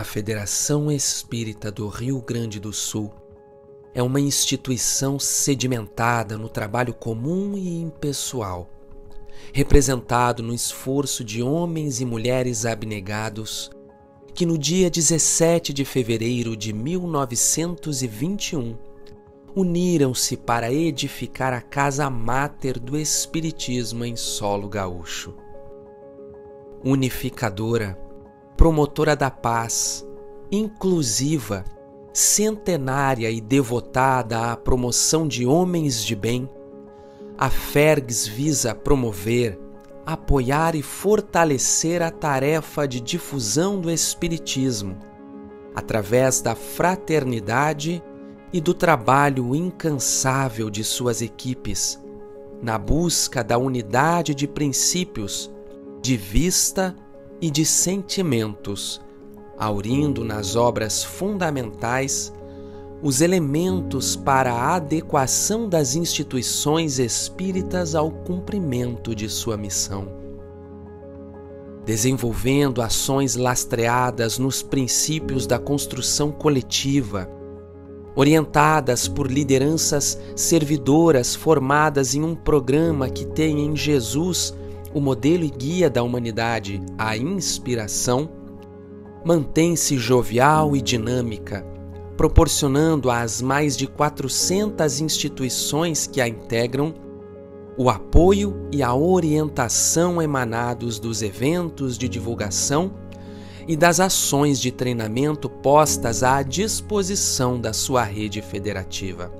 A Federação Espírita do Rio Grande do Sul é uma instituição sedimentada no trabalho comum e impessoal, representado no esforço de homens e mulheres abnegados que no dia 17 de fevereiro de 1921 uniram-se para edificar a casa máter do Espiritismo em solo gaúcho. Unificadora, promotora da paz, inclusiva, centenária e devotada à promoção de homens de bem, a Fergs visa promover, apoiar e fortalecer a tarefa de difusão do Espiritismo, através da fraternidade e do trabalho incansável de suas equipes, na busca da unidade de princípios, de vista e de sentimentos, aurindo nas obras fundamentais os elementos para a adequação das instituições espíritas ao cumprimento de sua missão. Desenvolvendo ações lastreadas nos princípios da construção coletiva, orientadas por lideranças servidoras formadas em um programa que tem em Jesus o modelo e guia da humanidade, a inspiração, mantém-se jovial e dinâmica, proporcionando às mais de 400 instituições que a integram o apoio e a orientação emanados dos eventos de divulgação e das ações de treinamento postas à disposição da sua rede federativa.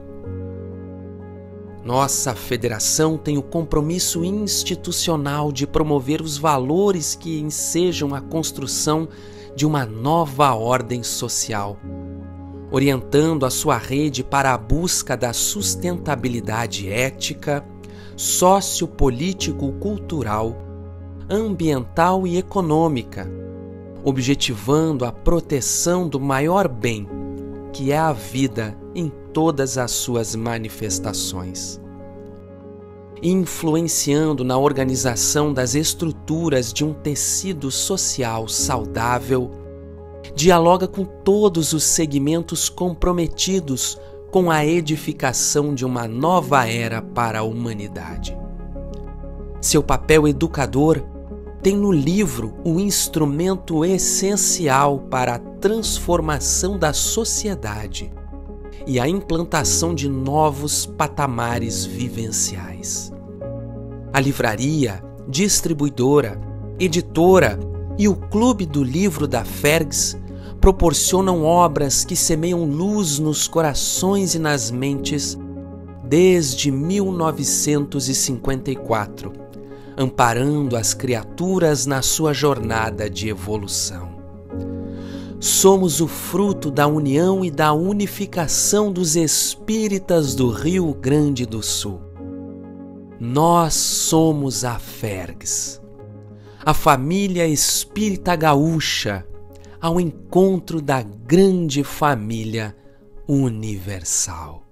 Nossa federação tem o compromisso institucional de promover os valores que ensejam a construção de uma nova ordem social, orientando a sua rede para a busca da sustentabilidade ética, sociopolítico-cultural, ambiental e econômica objetivando a proteção do maior bem, que é a vida em todas as suas manifestações. Influenciando na organização das estruturas de um tecido social saudável, dialoga com todos os segmentos comprometidos com a edificação de uma nova era para a humanidade. Seu papel educador tem no livro o instrumento essencial para a transformação da sociedade e a implantação de novos patamares vivenciais. A livraria, distribuidora, editora e o Clube do Livro da Fergs proporcionam obras que semeiam luz nos corações e nas mentes desde 1954 amparando as criaturas na sua jornada de evolução. Somos o fruto da união e da unificação dos espíritas do Rio Grande do Sul. Nós somos a Fergs, a família espírita gaúcha, ao encontro da grande família universal.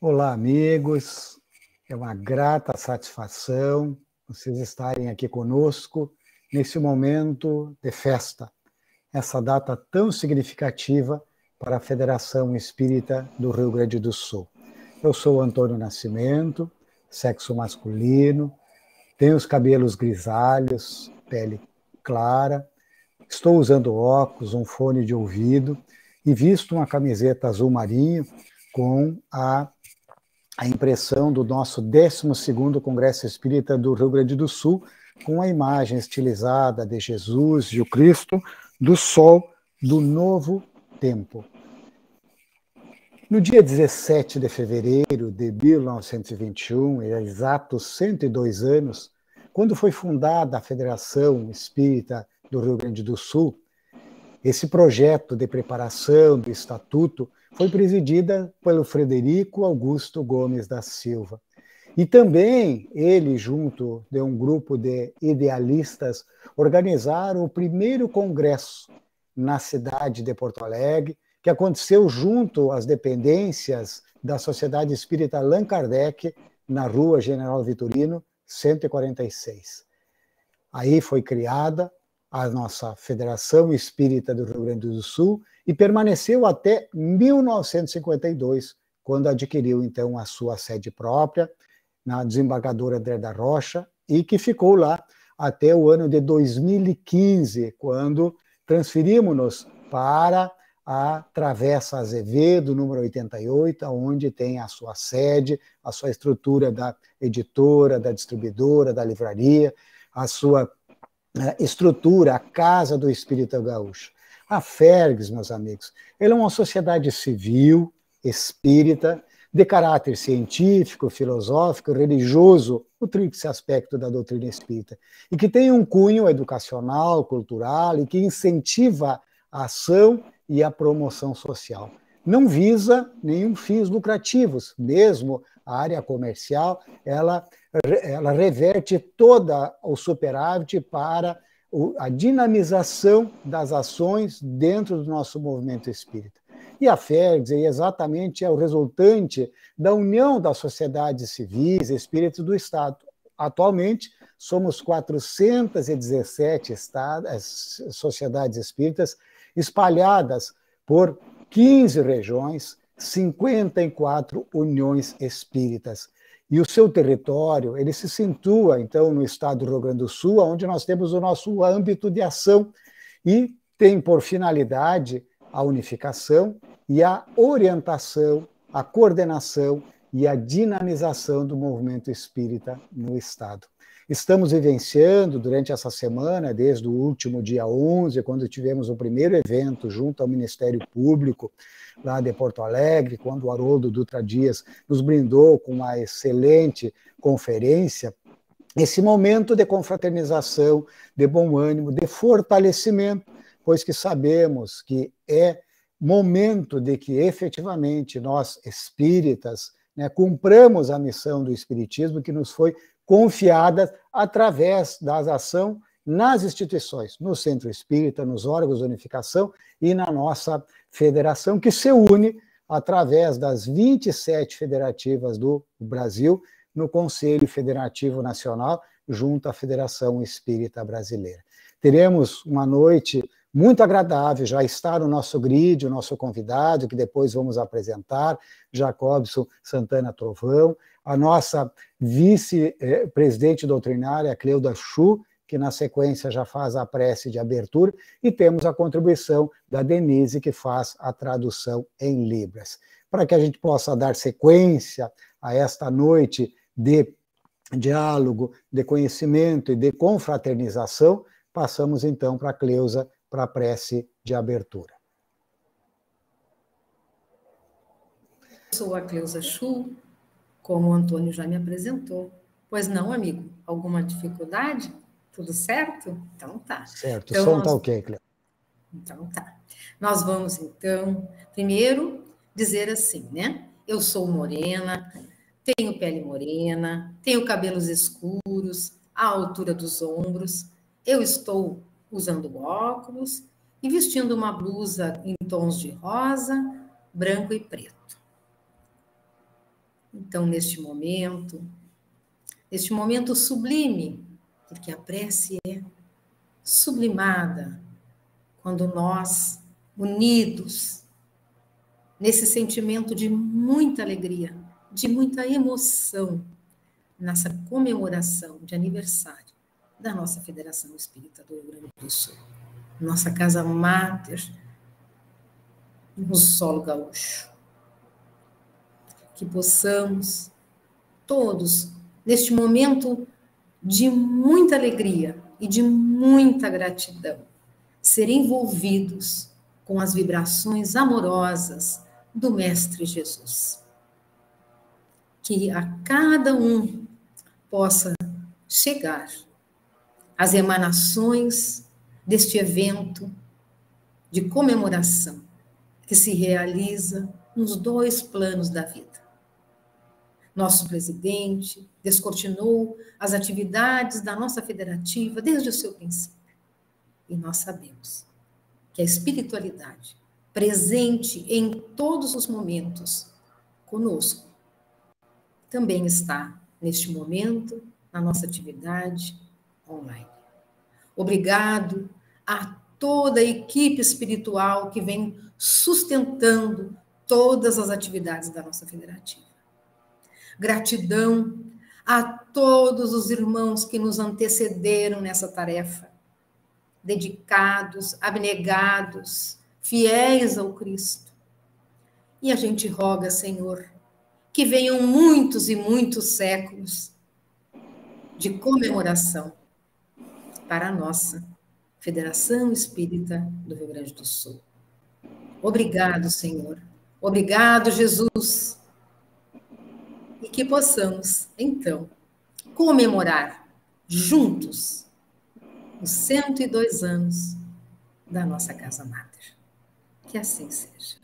Olá, amigos. É uma grata satisfação vocês estarem aqui conosco nesse momento de festa, essa data tão significativa para a Federação Espírita do Rio Grande do Sul. Eu sou Antônio Nascimento, sexo masculino, tenho os cabelos grisalhos, pele clara, estou usando óculos, um fone de ouvido e visto uma camiseta azul marinho com a a impressão do nosso 12º Congresso Espírita do Rio Grande do Sul, com a imagem estilizada de Jesus e o Cristo do Sol do Novo Tempo. No dia 17 de fevereiro de 1921, há exatos 102 anos, quando foi fundada a Federação Espírita do Rio Grande do Sul, esse projeto de preparação do estatuto foi presidida pelo Frederico Augusto Gomes da Silva. E também ele, junto de um grupo de idealistas, organizaram o primeiro congresso na cidade de Porto Alegre, que aconteceu junto às dependências da Sociedade Espírita Allan Kardec, na Rua General Vitorino, 146. Aí foi criada a nossa Federação Espírita do Rio Grande do Sul e permaneceu até 1952, quando adquiriu então a sua sede própria na desembargadora André da Rocha e que ficou lá até o ano de 2015, quando transferimos-nos para a Travessa Azevedo, número 88, onde tem a sua sede, a sua estrutura da editora, da distribuidora, da livraria, a sua eh, estrutura, a Casa do Espírito Gaúcho. A Fergs, meus amigos, ela é uma sociedade civil, espírita, de caráter científico, filosófico, religioso, o tríplice aspecto da doutrina espírita, e que tem um cunho educacional, cultural e que incentiva a ação e a promoção social. Não visa nenhum fins lucrativos, mesmo a área comercial, ela, ela reverte toda o superávit para a dinamização das ações dentro do nosso movimento espírita. E a FERGS exatamente é o resultante da união das sociedades civis espíritos do Estado. Atualmente, somos 417 estados, sociedades espíritas espalhadas por 15 regiões, 54 uniões espíritas. E o seu território, ele se situa, então, no estado do Rio Grande do Sul, onde nós temos o nosso âmbito de ação e tem por finalidade a unificação e a orientação, a coordenação e a dinamização do movimento espírita no Estado. Estamos vivenciando durante essa semana, desde o último dia 11, quando tivemos o primeiro evento junto ao Ministério Público, lá de Porto Alegre, quando o Haroldo Dutra Dias nos brindou com uma excelente conferência, esse momento de confraternização, de bom ânimo, de fortalecimento, pois que sabemos que é momento de que efetivamente nós espíritas né, cumpramos a missão do espiritismo que nos foi confiada através da ação nas instituições, no Centro Espírita, nos órgãos de unificação e na nossa federação, que se une através das 27 federativas do Brasil no Conselho Federativo Nacional, junto à Federação Espírita Brasileira. Teremos uma noite muito agradável, já está no nosso grid, o nosso convidado, que depois vamos apresentar, Jacobson Santana Trovão, a nossa vice-presidente doutrinária, Cleuda Chu, que na sequência já faz a prece de abertura, e temos a contribuição da Denise, que faz a tradução em Libras. Para que a gente possa dar sequência a esta noite de diálogo, de conhecimento e de confraternização, passamos então para a Cleusa para a prece de abertura. Sou a Cleusa Chu, como o Antônio já me apresentou. Pois não, amigo? Alguma dificuldade? Tudo certo? Então tá. Certo, então, o som nós... tá ok, Cleo. Então tá. Nós vamos, então, primeiro dizer assim, né? Eu sou morena, tenho pele morena, tenho cabelos escuros, à altura dos ombros, eu estou usando óculos e vestindo uma blusa em tons de rosa, branco e preto. Então, neste momento, neste momento sublime, porque a prece é sublimada quando nós, unidos, nesse sentimento de muita alegria, de muita emoção, nessa comemoração de aniversário da nossa Federação Espírita do Rio Grande do Sul, nossa casa máter no solo gaúcho. Que possamos todos, neste momento de muita alegria e de muita gratidão, ser envolvidos com as vibrações amorosas do Mestre Jesus. Que a cada um possa chegar as emanações deste evento de comemoração que se realiza nos dois planos da vida nosso presidente descortinou as atividades da nossa federativa desde o seu princípio. E nós sabemos que a espiritualidade, presente em todos os momentos conosco, também está neste momento na nossa atividade online. Obrigado a toda a equipe espiritual que vem sustentando todas as atividades da nossa federativa. Gratidão a todos os irmãos que nos antecederam nessa tarefa, dedicados, abnegados, fiéis ao Cristo. E a gente roga, Senhor, que venham muitos e muitos séculos de comemoração para a nossa Federação Espírita do Rio Grande do Sul. Obrigado, Senhor. Obrigado, Jesus. E que possamos, então, comemorar juntos os 102 anos da nossa Casa Mater. Que assim seja.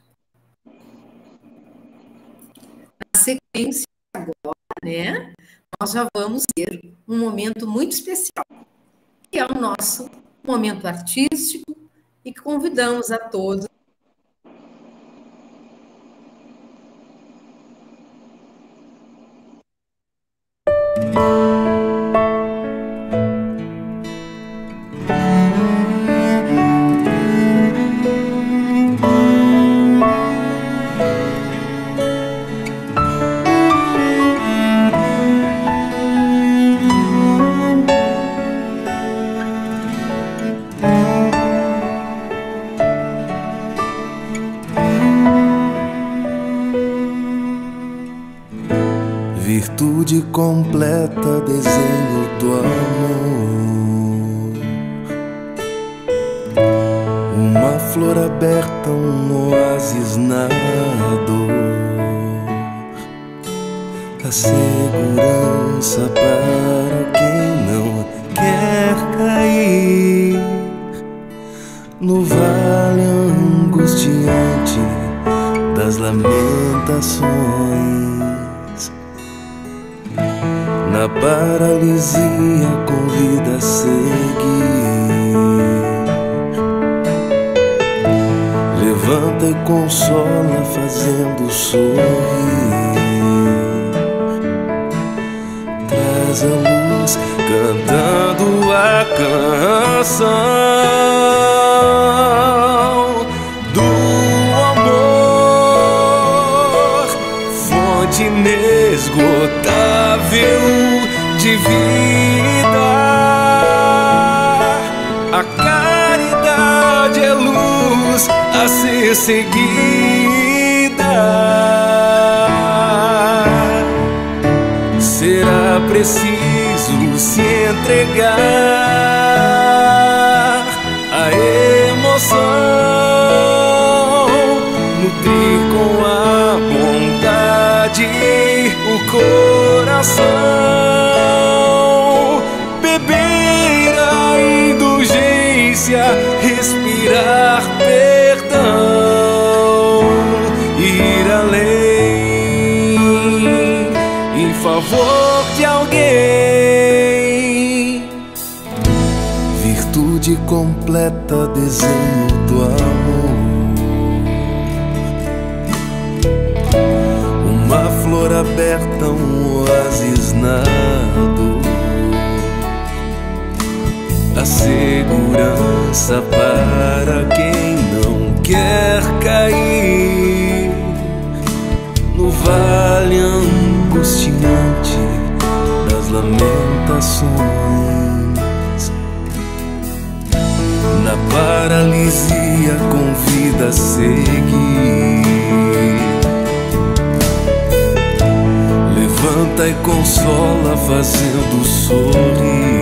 Na sequência, agora, né, nós já vamos ter um momento muito especial, que é o nosso momento artístico, e que convidamos a todos das lamentações na paralisia convida a seguir. Levanta e consola, fazendo sorrir. Traz a luz, cantando a canção. Inesgotável de vida. A caridade é luz a ser seguida. Será preciso se entregar o coração, beber a indulgência, respirar perdão, ir além em favor de alguém. Virtude completa, desenho A segurança para quem não quer cair no vale angustiante das lamentações. Na paralisia convida a seguir. levanta e consola, fazendo sorrir.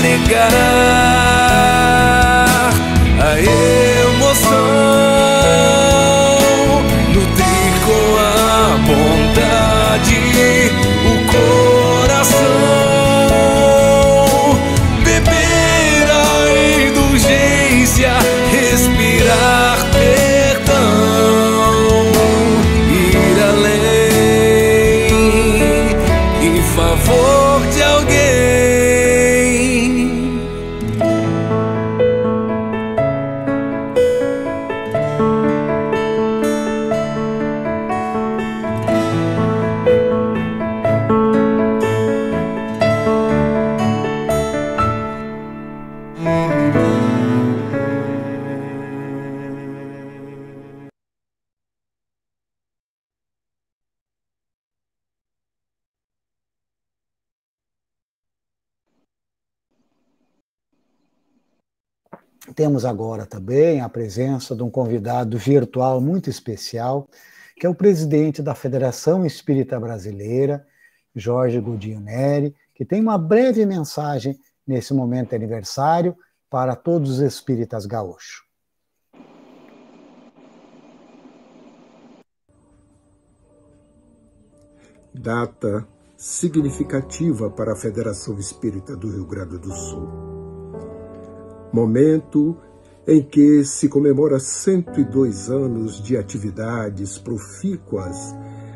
se entregar a emoção. Temos agora também a presença de um convidado virtual muito especial, que é o presidente da Federação Espírita Brasileira, Jorge Godinho Neri, que tem uma breve mensagem nesse momento de aniversário para todos os espíritas gaúchos. Data significativa para a Federação Espírita do Rio Grande do Sul. Momento em que se comemora 102 anos de atividades profícuas,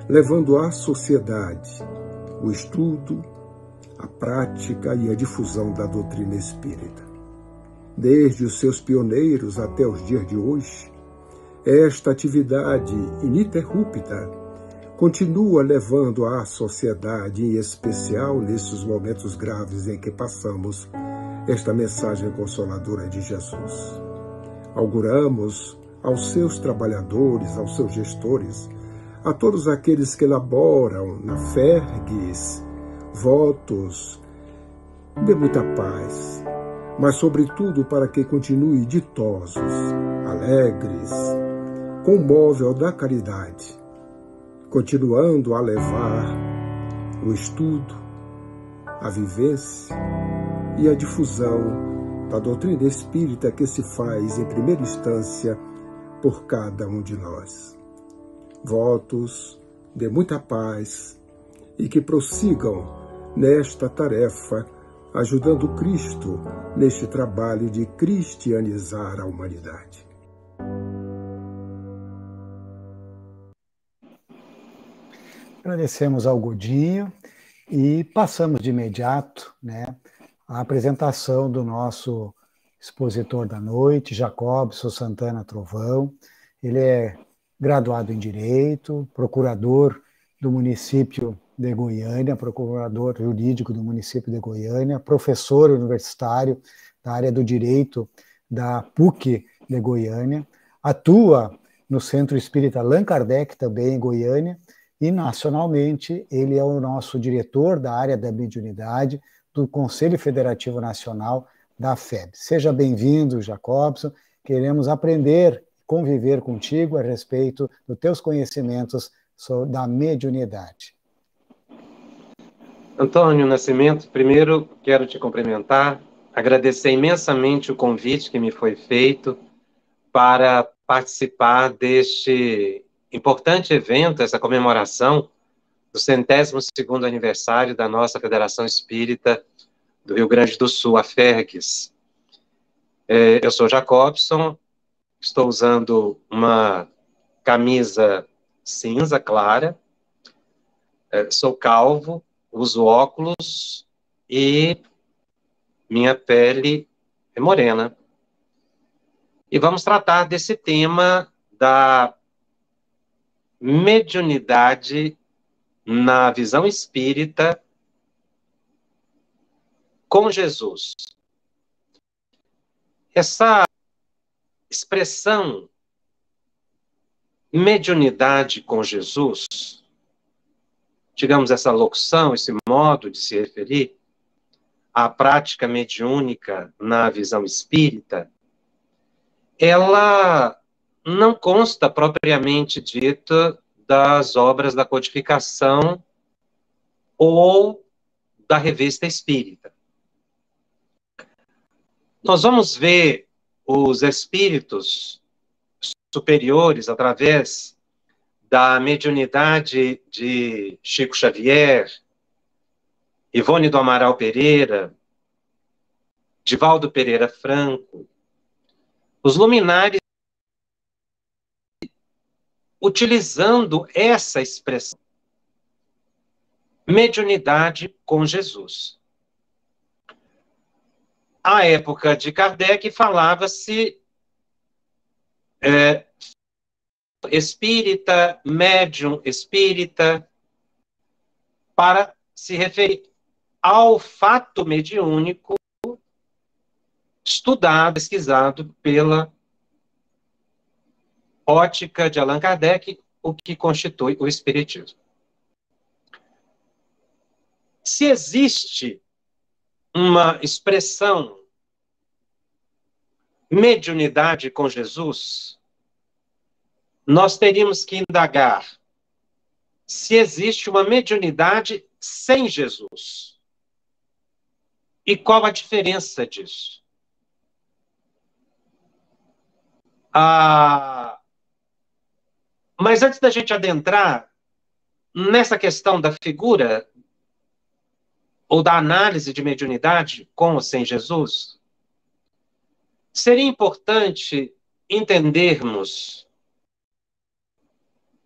levando à sociedade o estudo, a prática e a difusão da doutrina espírita. Desde os seus pioneiros até os dias de hoje, esta atividade ininterrupta continua levando à sociedade, em especial nesses momentos graves em que passamos, esta mensagem consoladora de Jesus. Auguramos aos seus trabalhadores, aos seus gestores, a todos aqueles que elaboram na Fergues votos de muita paz, mas sobretudo para que continue ditosos, alegres, com o móvel da caridade, continuando a levar o estudo, a vivência e a difusão da doutrina espírita que se faz em primeira instância por cada um de nós votos de muita paz e que prossigam nesta tarefa, ajudando Cristo neste trabalho de cristianizar a humanidade. Agradecemos ao Godinho e passamos de imediato né, à apresentação do nosso expositor da noite, Jacobson Santana Trovão. Ele é graduado em Direito, procurador do município de Goiânia, procurador jurídico do município de Goiânia, professor universitário da área do Direito da PUC de Goiânia, atua no Centro Espírita Allan Kardec, também em Goiânia, e nacionalmente ele é o nosso diretor da área da mediunidade do Conselho Federativo Nacional da FEB. Seja bem-vindo, Jacobson. Queremos aprender conviver contigo a respeito dos teus conhecimentos da mediunidade. Antônio Nascimento, primeiro quero te cumprimentar, agradecer imensamente o convite que me foi feito para participar deste importante evento, essa comemoração do centésimo segundo aniversário da nossa Federação Espírita do Rio Grande do Sul, a FERGS. É, eu sou Jacobson, Estou usando uma camisa cinza clara. É, sou calvo, uso óculos e minha pele é morena. E vamos tratar desse tema da mediunidade na visão espírita com Jesus. Essa expressão mediunidade com Jesus, digamos essa locução, esse modo de se referir à prática mediúnica na visão espírita, ela não consta propriamente dita das obras da codificação ou da revista espírita. Nós vamos ver os espíritos superiores, através da mediunidade de Chico Xavier, Ivone do Amaral Pereira, Divaldo Pereira Franco, os luminares utilizando essa expressão, mediunidade com Jesus. À época de Kardec, falava-se é, espírita, médium espírita, para se referir ao fato mediúnico estudado, pesquisado pela ótica de Allan Kardec, o que constitui o Espiritismo. Se existe uma expressão mediunidade com Jesus, nós teríamos que indagar se existe uma mediunidade sem Jesus. E qual a diferença disso? Ah, mas antes da gente adentrar nessa questão da figura ou da análise de mediunidade com ou sem Jesus, seria importante entendermos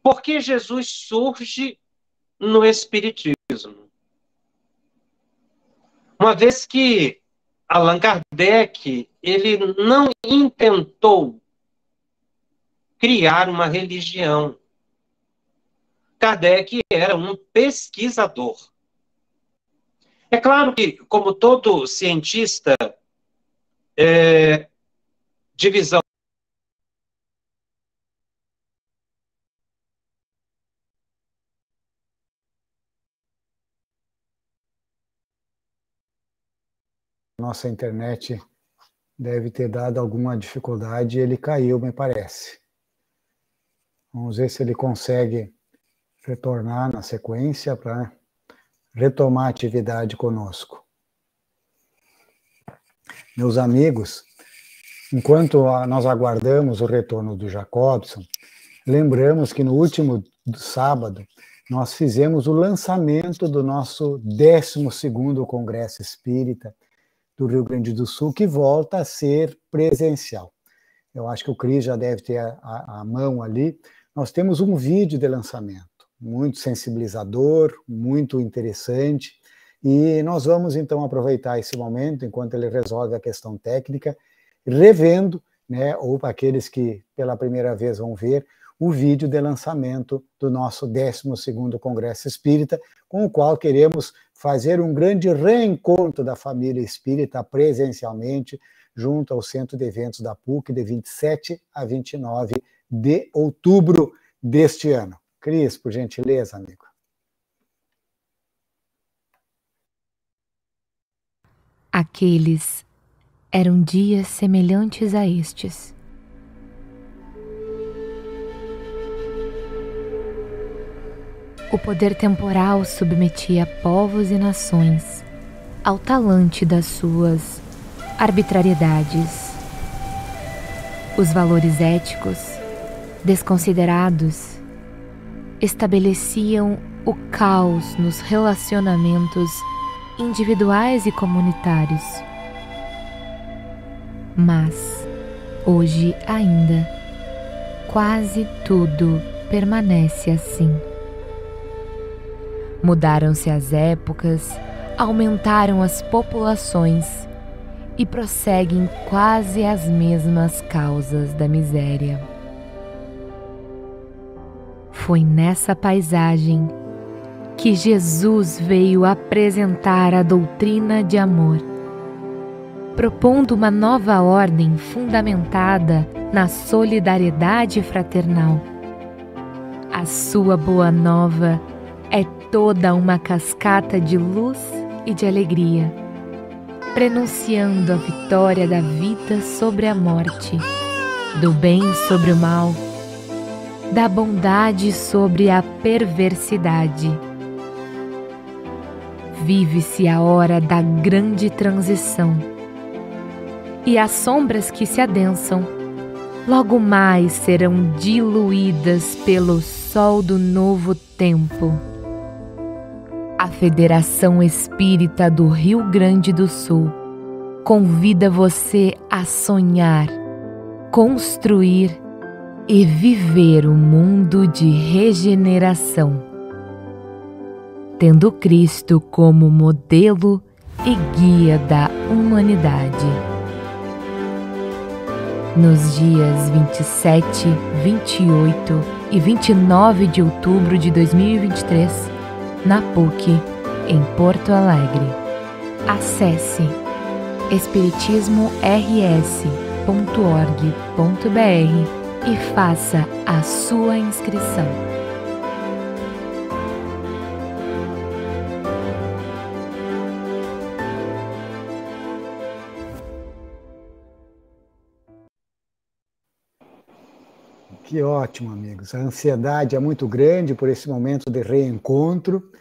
por que Jesus surge no Espiritismo. Uma vez que Allan Kardec ele não intentou criar uma religião. Kardec era um pesquisador. É claro que, como todo cientista, é, divisão nossa internet deve ter dado alguma dificuldade ele caiu, me parece. Vamos ver se ele consegue retornar na sequência para retomar a atividade conosco. Meus amigos, enquanto nós aguardamos o retorno do Jacobson, lembramos que no último sábado nós fizemos o lançamento do nosso 12º Congresso Espírita do Rio Grande do Sul, que volta a ser presencial. Eu acho que o Cris já deve ter a, a, a mão ali. Nós temos um vídeo de lançamento, muito sensibilizador, muito interessante, e nós vamos então aproveitar esse momento, enquanto ele resolve a questão técnica, revendo, né, ou para aqueles que pela primeira vez vão ver, o vídeo de lançamento do nosso 12º Congresso Espírita, com o qual queremos fazer um grande reencontro da família espírita presencialmente, junto ao Centro de Eventos da PUC, de 27 a 29 de outubro deste ano. Cris, por gentileza, amigo. Aqueles eram dias semelhantes a estes O poder temporal submetia povos e nações ao talante das suas arbitrariedades. Os valores éticos, desconsiderados, estabeleciam o caos nos relacionamentos individuais e comunitários. Mas, hoje ainda, quase tudo permanece assim. Mudaram-se as épocas, aumentaram as populações e prosseguem quase as mesmas causas da miséria. Foi nessa paisagem que Jesus veio apresentar a doutrina de amor, propondo uma nova ordem fundamentada na solidariedade fraternal. A sua boa nova é toda uma cascata de luz e de alegria, prenunciando a vitória da vida sobre a morte, do bem sobre o mal, da bondade sobre a perversidade. Vive-se a hora da grande transição, e as sombras que se adensam logo mais serão diluídas pelo sol do novo tempo a Federação Espírita do Rio Grande do Sul convida você a sonhar, construir e viver um mundo de regeneração, tendo Cristo como modelo e guia da humanidade. Nos dias 27, 28 e 29 de outubro de 2023, na PUC, em Porto Alegre. Acesse espiritismors.org.br e faça a sua inscrição. Que ótimo, amigos. A ansiedade é muito grande por esse momento de reencontro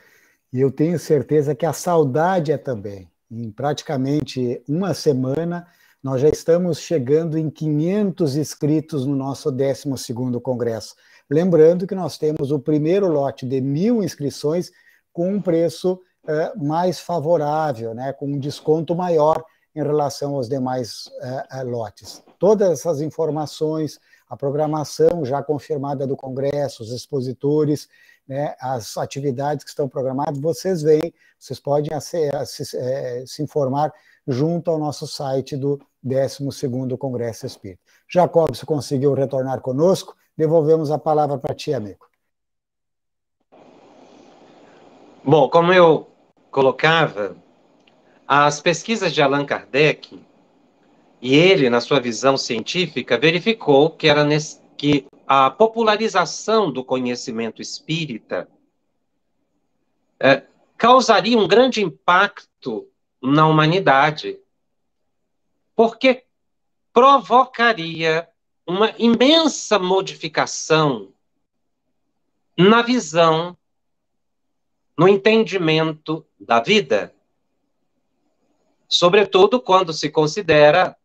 e eu tenho certeza que a saudade é também. Em praticamente uma semana, nós já estamos chegando em 500 inscritos no nosso 12º Congresso. Lembrando que nós temos o primeiro lote de mil inscrições com um preço uh, mais favorável, né, com um desconto maior em relação aos demais uh, lotes. Todas essas informações, a programação já confirmada do Congresso, os expositores, né, as atividades que estão programadas, vocês veem, vocês podem se, se, se informar junto ao nosso site do 12º Congresso Espírita. Jacob, se conseguiu retornar conosco, devolvemos a palavra para ti, amigo. Bom, como eu colocava, as pesquisas de Allan Kardec, e ele, na sua visão científica, verificou que era que a popularização do conhecimento espírita é, causaria um grande impacto na humanidade, porque provocaria uma imensa modificação na visão, no entendimento da vida. Sobretudo quando se considera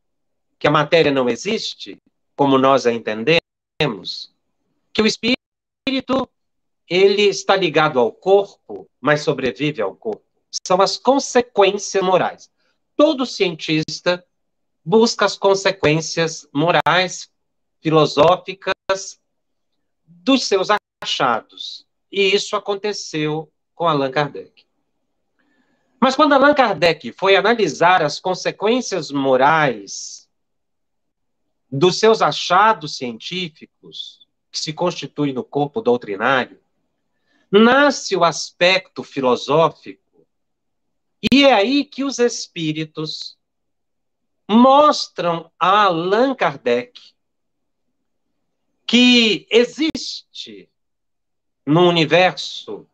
que a matéria não existe, como nós a entendemos que o espírito ele está ligado ao corpo, mas sobrevive ao corpo. São as consequências morais. Todo cientista busca as consequências morais, filosóficas dos seus achados. E isso aconteceu com Allan Kardec. Mas quando Allan Kardec foi analisar as consequências morais dos seus achados científicos, que se constituem no corpo doutrinário, nasce o aspecto filosófico, e é aí que os espíritos mostram a Allan Kardec que existe no universo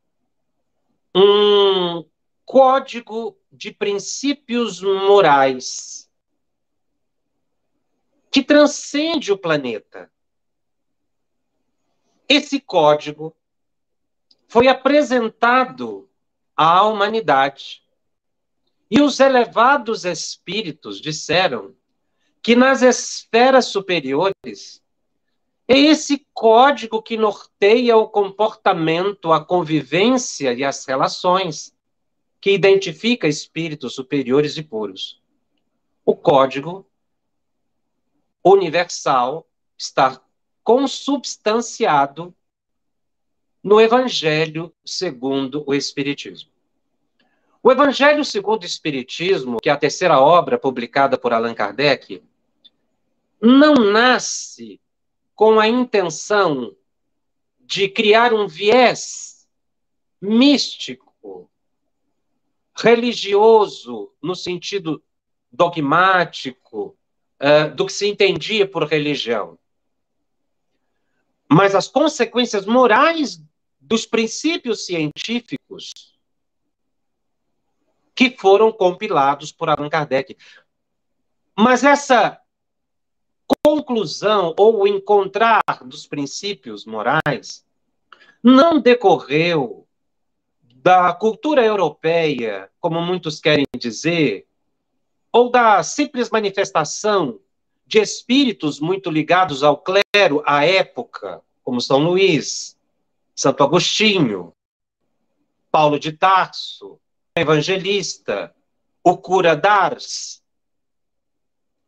um código de princípios morais que transcende o planeta. Esse código foi apresentado à humanidade. E os elevados espíritos disseram que nas esferas superiores é esse código que norteia o comportamento, a convivência e as relações, que identifica espíritos superiores e puros. O código universal está consubstanciado no Evangelho segundo o Espiritismo. O Evangelho segundo o Espiritismo, que é a terceira obra publicada por Allan Kardec, não nasce com a intenção de criar um viés místico, religioso, no sentido dogmático, uh, do que se entendia por religião. Mas as consequências morais dos princípios científicos que foram compilados por Allan Kardec. Mas essa conclusão ou encontrar dos princípios morais não decorreu da cultura europeia, como muitos querem dizer, ou da simples manifestação de espíritos muito ligados ao clero à época, como São Luís, Santo Agostinho, Paulo de Tarso, evangelista, o cura d'Ars.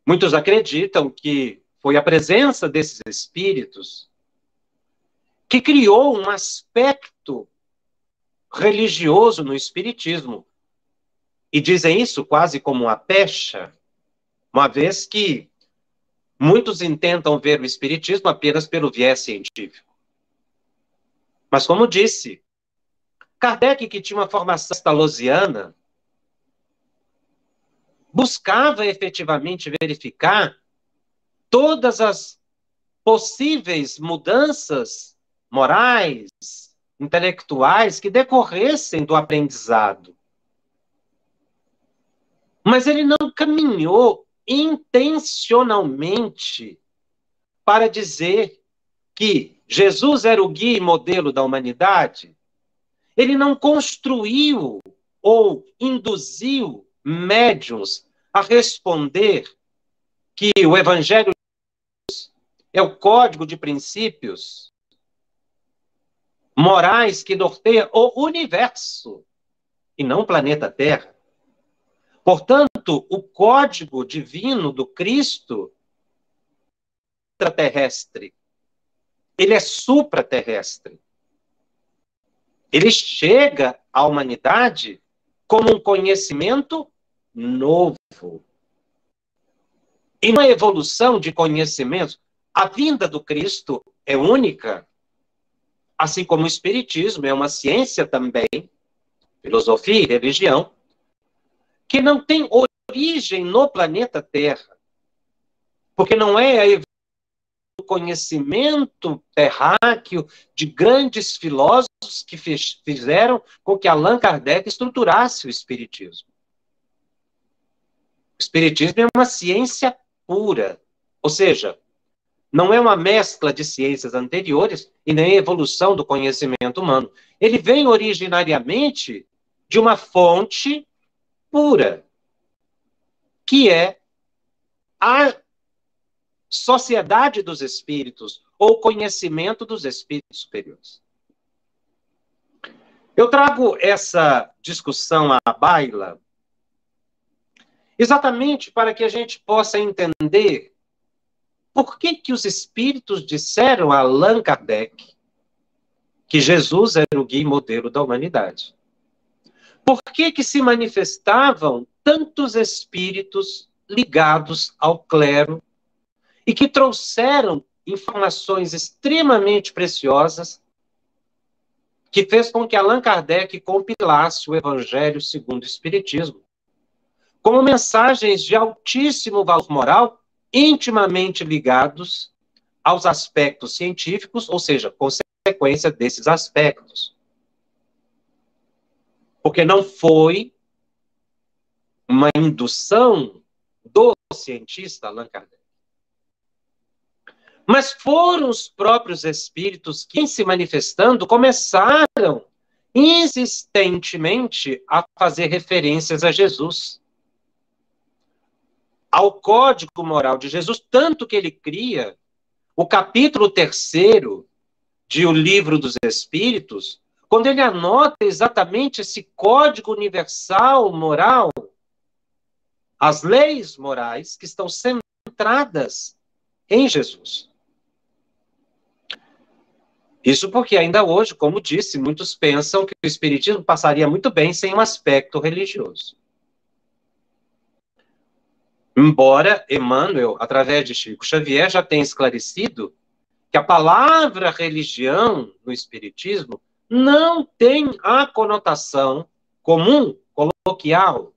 Muitos acreditam que foi a presença desses espíritos que criou um aspecto religioso no espiritismo, e dizem isso quase como uma pecha, uma vez que muitos intentam ver o Espiritismo apenas pelo viés científico. Mas, como disse, Kardec, que tinha uma formação estalosiana, buscava efetivamente verificar todas as possíveis mudanças morais, intelectuais que decorressem do aprendizado. Mas ele não caminhou intencionalmente para dizer que Jesus era o guia e modelo da humanidade. Ele não construiu ou induziu médiums a responder que o Evangelho é o código de princípios morais que norteia o universo e não o planeta Terra. Portanto, o código divino do Cristo é extraterrestre. Ele é supraterrestre. Ele chega à humanidade como um conhecimento novo. E uma evolução de conhecimentos, a vinda do Cristo é única, assim como o Espiritismo é uma ciência também, filosofia e religião, que não tem origem no planeta Terra. Porque não é a do conhecimento terráqueo de grandes filósofos que fizeram com que Allan Kardec estruturasse o Espiritismo. O Espiritismo é uma ciência pura, ou seja, não é uma mescla de ciências anteriores e nem evolução do conhecimento humano. Ele vem originariamente de uma fonte pura, que é a sociedade dos espíritos ou conhecimento dos espíritos superiores. Eu trago essa discussão à baila exatamente para que a gente possa entender por que, que os espíritos disseram a Allan Kardec que Jesus era o guia e modelo da humanidade. Por que, que se manifestavam tantos espíritos ligados ao clero e que trouxeram informações extremamente preciosas que fez com que Allan Kardec compilasse o Evangelho segundo o Espiritismo como mensagens de altíssimo valor moral, intimamente ligados aos aspectos científicos, ou seja, consequência desses aspectos. Porque não foi uma indução do cientista Allan Kardec. Mas foram os próprios espíritos que, se manifestando, começaram insistentemente a fazer referências a Jesus. Ao código moral de Jesus, tanto que ele cria o capítulo terceiro de O Livro dos Espíritos, quando ele anota exatamente esse código universal moral, as leis morais que estão centradas em Jesus. Isso porque ainda hoje, como disse, muitos pensam que o Espiritismo passaria muito bem sem um aspecto religioso. Embora Emmanuel, através de Chico Xavier, já tenha esclarecido que a palavra religião no Espiritismo não tem a conotação comum, coloquial,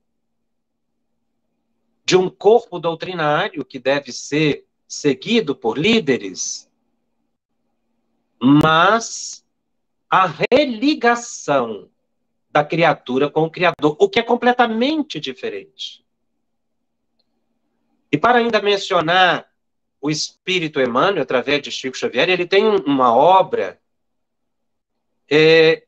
de um corpo doutrinário que deve ser seguido por líderes mas a religação da criatura com o Criador, o que é completamente diferente. E para ainda mencionar o Espírito Emmanuel, através de Chico Xavier, ele tem uma obra é,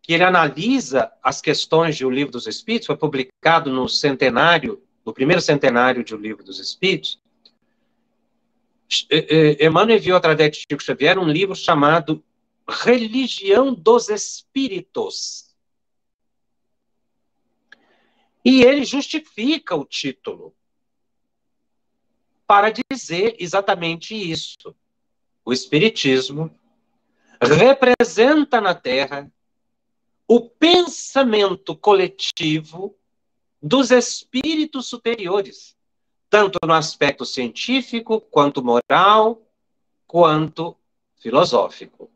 que ele analisa as questões de O Livro dos Espíritos, foi publicado no centenário, no primeiro centenário de O Livro dos Espíritos, Emmanuel enviou através de Chico Xavier um livro chamado Religião dos Espíritos. E ele justifica o título para dizer exatamente isso. O Espiritismo representa na Terra o pensamento coletivo dos espíritos superiores tanto no aspecto científico, quanto moral, quanto filosófico.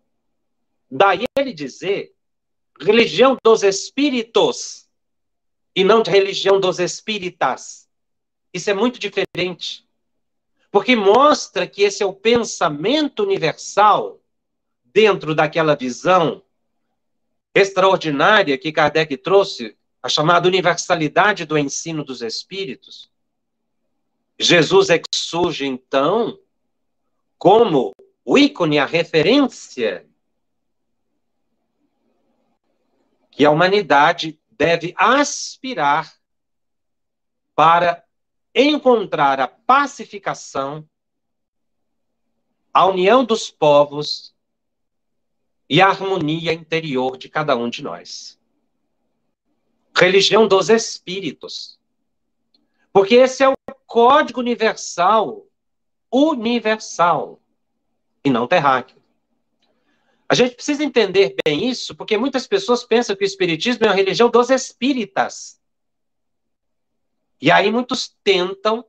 Daí ele dizer religião dos espíritos e não religião dos espíritas, isso é muito diferente. Porque mostra que esse é o pensamento universal dentro daquela visão extraordinária que Kardec trouxe, a chamada universalidade do ensino dos espíritos. Jesus é que surge, então, como o ícone, a referência que a humanidade deve aspirar para encontrar a pacificação, a união dos povos e a harmonia interior de cada um de nós. Religião dos espíritos. Porque esse é o código universal, universal, e não terráqueo. A gente precisa entender bem isso, porque muitas pessoas pensam que o Espiritismo é uma religião dos espíritas. E aí muitos tentam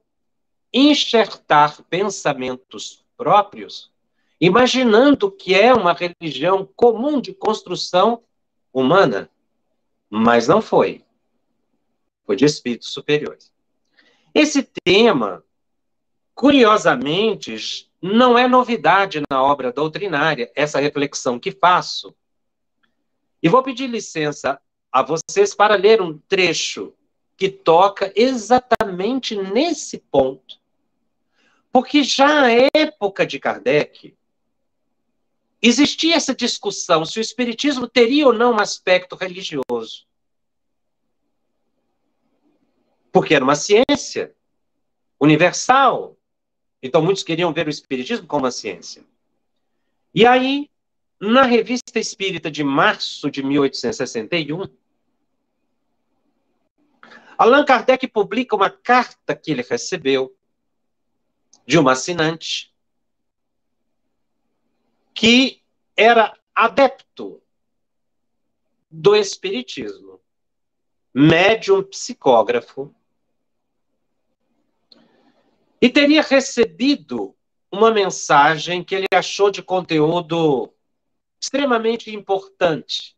enxertar pensamentos próprios, imaginando que é uma religião comum de construção humana. Mas não foi. Foi de espíritos superiores. Esse tema, curiosamente, não é novidade na obra doutrinária, essa reflexão que faço. E vou pedir licença a vocês para ler um trecho que toca exatamente nesse ponto. Porque já na época de Kardec, existia essa discussão se o Espiritismo teria ou não um aspecto religioso. Porque era uma ciência universal, então, muitos queriam ver o Espiritismo como uma ciência. E aí, na Revista Espírita de março de 1861, Allan Kardec publica uma carta que ele recebeu de uma assinante que era adepto do Espiritismo, médium psicógrafo, e teria recebido uma mensagem que ele achou de conteúdo extremamente importante.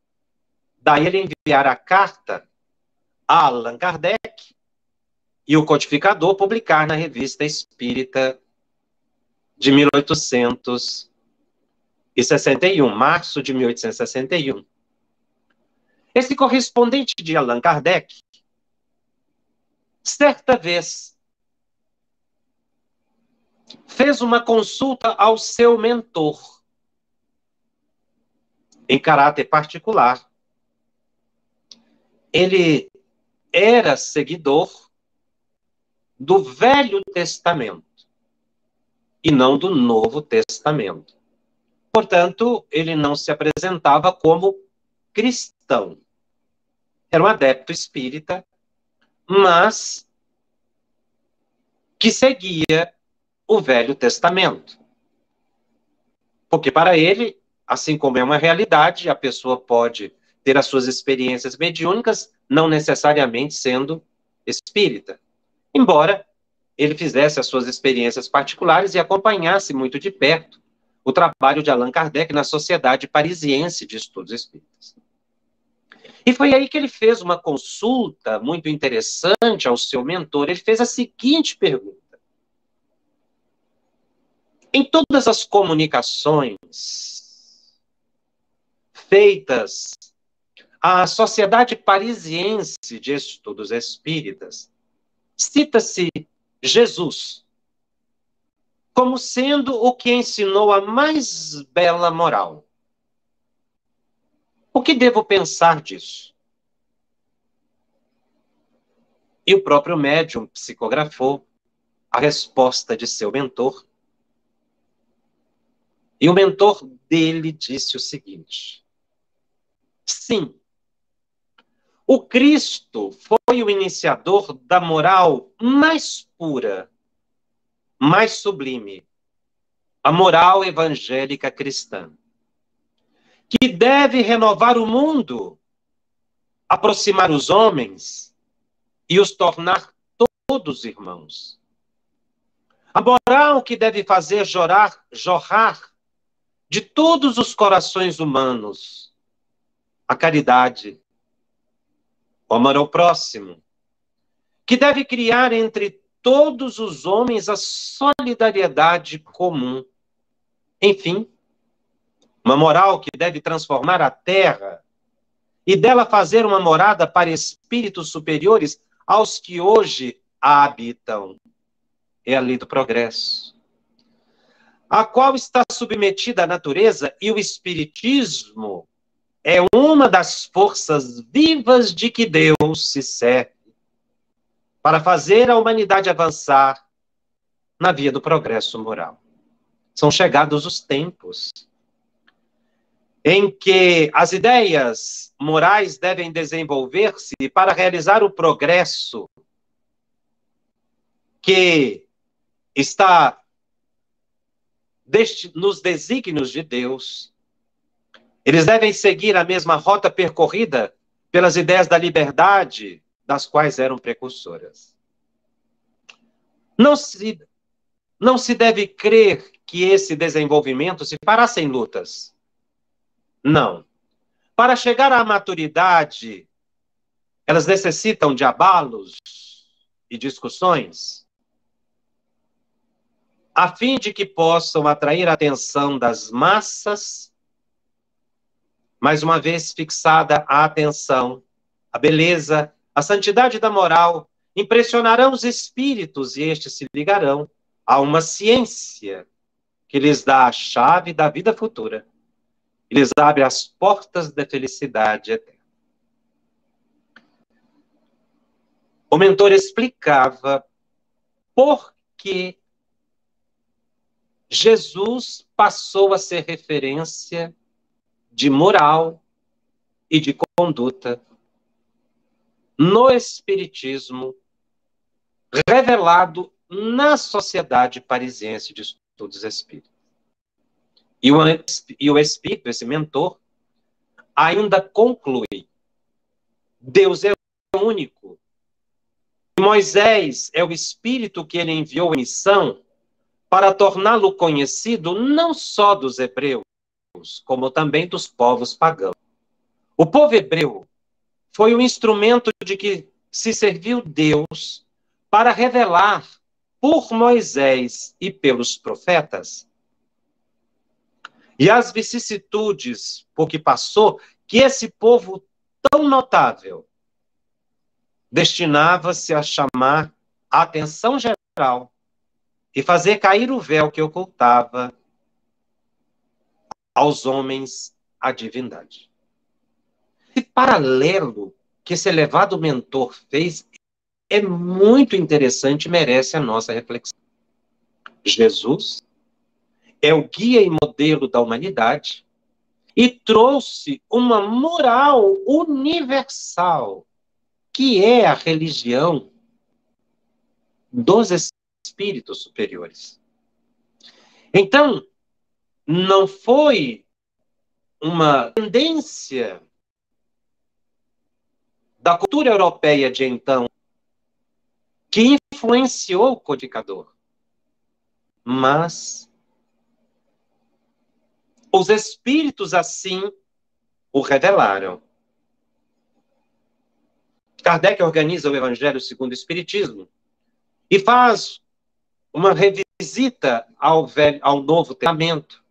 Daí ele enviar a carta a Allan Kardec e o codificador publicar na Revista Espírita de 1861, março de 1861. Esse correspondente de Allan Kardec, certa vez, fez uma consulta ao seu mentor, em caráter particular. Ele era seguidor do Velho Testamento e não do Novo Testamento. Portanto, ele não se apresentava como cristão. Era um adepto espírita, mas que seguia o Velho Testamento. Porque para ele, assim como é uma realidade, a pessoa pode ter as suas experiências mediúnicas, não necessariamente sendo espírita. Embora ele fizesse as suas experiências particulares e acompanhasse muito de perto o trabalho de Allan Kardec na Sociedade Parisiense de Estudos Espíritas. E foi aí que ele fez uma consulta muito interessante ao seu mentor. Ele fez a seguinte pergunta: em todas as comunicações feitas à Sociedade Parisiense de Estudos Espíritas, cita-se Jesus como sendo o que ensinou a mais bela moral. O que devo pensar disso? E o próprio médium psicografou a resposta de seu mentor e o mentor dele disse o seguinte: sim, o Cristo foi o iniciador da moral mais pura, mais sublime, a moral evangélica cristã, que deve renovar o mundo, aproximar os homens e os tornar todos irmãos. A moral que deve fazer jorar, jorrar de todos os corações humanos a caridade, o amor ao próximo, que deve criar entre todos os homens a solidariedade comum. Enfim, uma moral que deve transformar a terra e dela fazer uma morada para espíritos superiores aos que hoje a habitam. É a lei do progresso, a qual está submetida a natureza e o espiritismo é uma das forças vivas de que Deus se serve para fazer a humanidade avançar na via do progresso moral. São chegados os tempos em que as ideias morais devem desenvolver-se para realizar o progresso que está nos desígnios de Deus. Eles devem seguir a mesma rota percorrida pelas ideias da liberdade, das quais eram precursoras. Não se, não se deve crer que esse desenvolvimento se fará sem lutas não. Para chegar à maturidade, elas necessitam de abalos e discussões, a fim de que possam atrair a atenção das massas, mais uma vez fixada a atenção, a beleza, a santidade da moral, impressionarão os espíritos e estes se ligarão a uma ciência que lhes dá a chave da vida futura eles abrem as portas da felicidade eterna. O mentor explicava por que Jesus passou a ser referência de moral e de conduta no Espiritismo revelado na Sociedade Parisiense de Estudos Espíritas. E o, e o Espírito, esse mentor, ainda conclui: Deus é único. Moisés é o Espírito que ele enviou em missão para torná-lo conhecido não só dos hebreus, como também dos povos pagãos. O povo hebreu foi o instrumento de que se serviu Deus para revelar por Moisés e pelos profetas e as vicissitudes por que passou, que esse povo tão notável destinava-se a chamar a atenção geral e fazer cair o véu que ocultava aos homens a divindade. Esse paralelo que esse elevado mentor fez é muito interessante e merece a nossa reflexão. Jesus é o guia e modelo da humanidade e trouxe uma moral universal, que é a religião dos espíritos superiores. Então, não foi uma tendência da cultura europeia de então que influenciou o codificador, mas os espíritos assim o revelaram. Kardec organiza o Evangelho segundo o Espiritismo e faz uma revisita ao, velho, ao Novo Testamento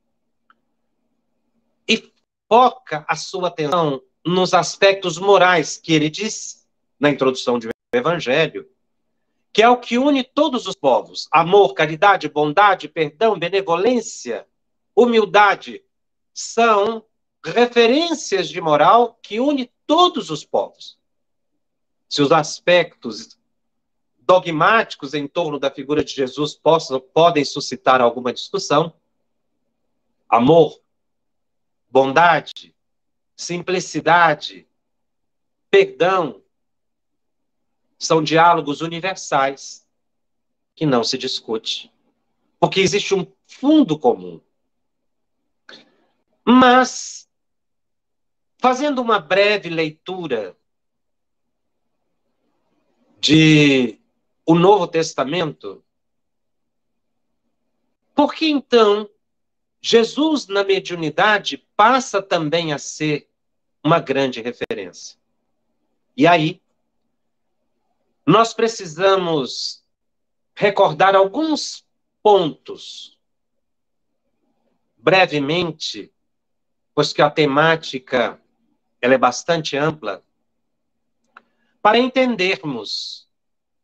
e foca a sua atenção nos aspectos morais que ele diz na introdução do Evangelho, que é o que une todos os povos: amor, caridade, bondade, perdão, benevolência, humildade, são referências de moral que une todos os povos. Se os aspectos dogmáticos em torno da figura de Jesus possam, podem suscitar alguma discussão, amor, bondade, simplicidade, perdão, são diálogos universais que não se discute, porque existe um fundo comum. Mas, fazendo uma breve leitura de o Novo Testamento, por que então Jesus na mediunidade passa também a ser uma grande referência? E aí, nós precisamos recordar alguns pontos brevemente, pois que a temática ela é bastante ampla, para entendermos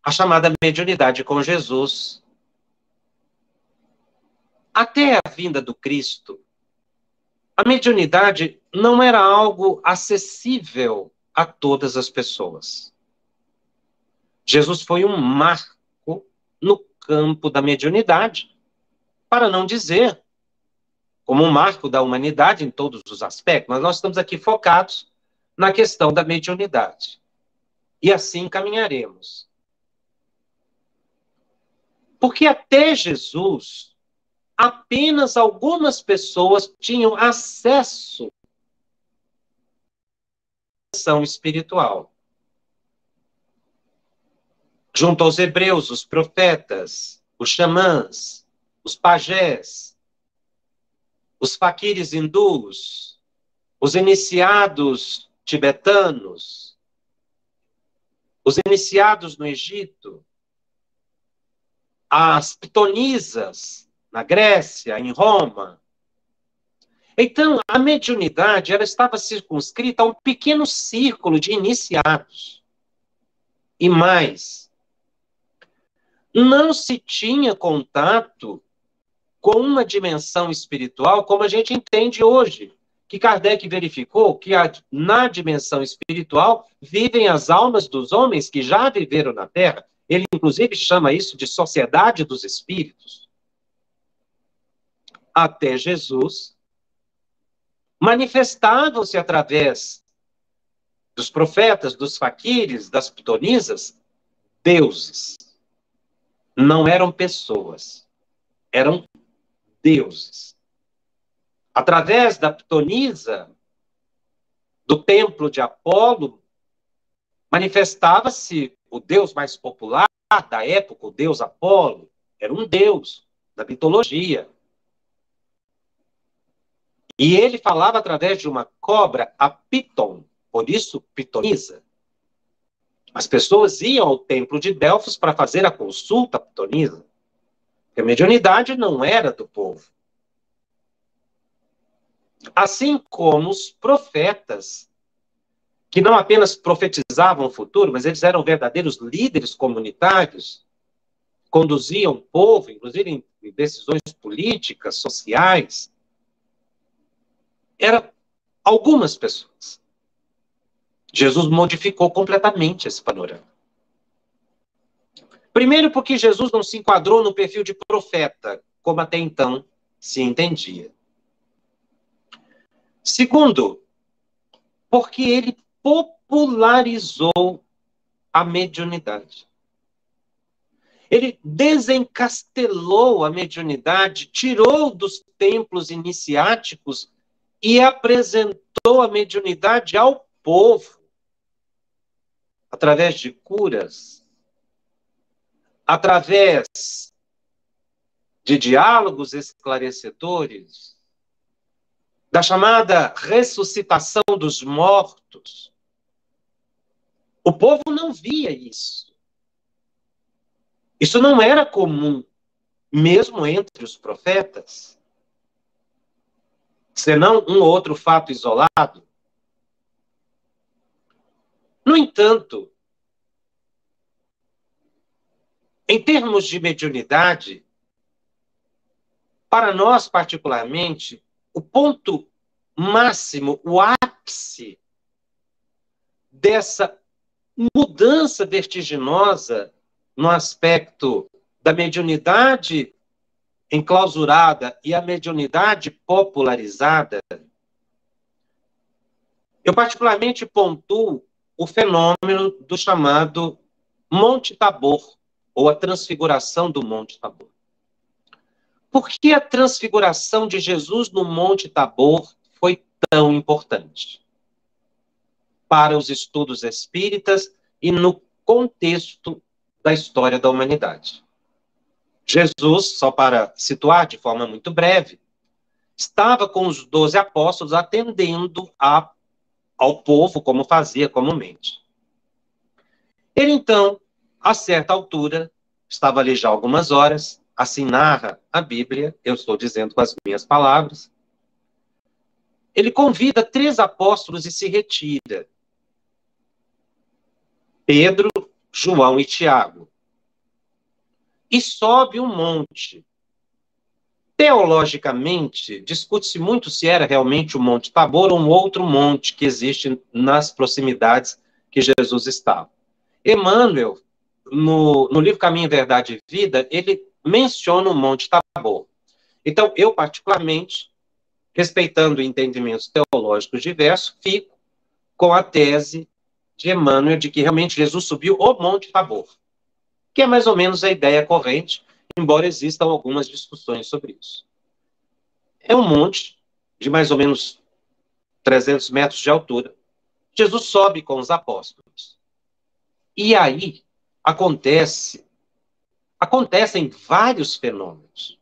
a chamada mediunidade com Jesus. Até a vinda do Cristo, a mediunidade não era algo acessível a todas as pessoas. Jesus foi um marco no campo da mediunidade, para não dizer como um marco da humanidade em todos os aspectos, mas nós estamos aqui focados na questão da mediunidade. E assim caminharemos. Porque até Jesus, apenas algumas pessoas tinham acesso à ação espiritual. Junto aos hebreus, os profetas, os xamãs, os pajés, os faquires hindus, os iniciados tibetanos, os iniciados no Egito, as pitonisas na Grécia, em Roma. Então, a mediunidade ela estava circunscrita a um pequeno círculo de iniciados. E mais, não se tinha contato com uma dimensão espiritual como a gente entende hoje, que Kardec verificou que na dimensão espiritual vivem as almas dos homens que já viveram na Terra. Ele, inclusive, chama isso de sociedade dos espíritos. Até Jesus, manifestavam-se através dos profetas, dos faquires, das pitonisas, deuses. Não eram pessoas, eram deuses. Através da Ptonisa, do templo de Apolo, manifestava-se o deus mais popular da época, o deus Apolo, era um deus da mitologia. E ele falava através de uma cobra, a Piton, por isso Pitonisa. As pessoas iam ao templo de Delfos para fazer a consulta Pitonisa. Porque a mediunidade não era do povo. Assim como os profetas, que não apenas profetizavam o futuro, mas eles eram verdadeiros líderes comunitários, conduziam o povo, inclusive em decisões políticas, sociais. Eram algumas pessoas. Jesus modificou completamente esse panorama. Primeiro, porque Jesus não se enquadrou no perfil de profeta, como até então se entendia. Segundo, porque ele popularizou a mediunidade. Ele desencastelou a mediunidade, tirou dos templos iniciáticos e apresentou a mediunidade ao povo através de curas, através de diálogos esclarecedores, da chamada ressuscitação dos mortos. O povo não via isso. Isso não era comum, mesmo entre os profetas. Senão um ou outro fato isolado. No entanto, Em termos de mediunidade, para nós, particularmente, o ponto máximo, o ápice dessa mudança vertiginosa no aspecto da mediunidade enclausurada e a mediunidade popularizada, eu particularmente pontuo o fenômeno do chamado Monte Tabor, ou a transfiguração do Monte Tabor. Por que a transfiguração de Jesus no Monte Tabor foi tão importante? Para os estudos espíritas e no contexto da história da humanidade. Jesus, só para situar de forma muito breve, estava com os doze apóstolos atendendo a, ao povo como fazia comumente. Ele então a certa altura, estava ali já algumas horas, assim narra a Bíblia, eu estou dizendo com as minhas palavras. Ele convida três apóstolos e se retira. Pedro, João e Tiago. E sobe um monte. Teologicamente, discute-se muito se era realmente o Monte Tabor ou um outro monte que existe nas proximidades que Jesus estava. Emmanuel, no, no livro Caminho, Verdade e Vida, ele menciona o Monte Tabor. Então, eu, particularmente, respeitando entendimentos teológicos diversos, fico com a tese de Emmanuel de que realmente Jesus subiu o Monte Tabor, que é mais ou menos a ideia corrente, embora existam algumas discussões sobre isso. É um monte de mais ou menos 300 metros de altura. Jesus sobe com os apóstolos. E aí acontece acontecem vários fenômenos.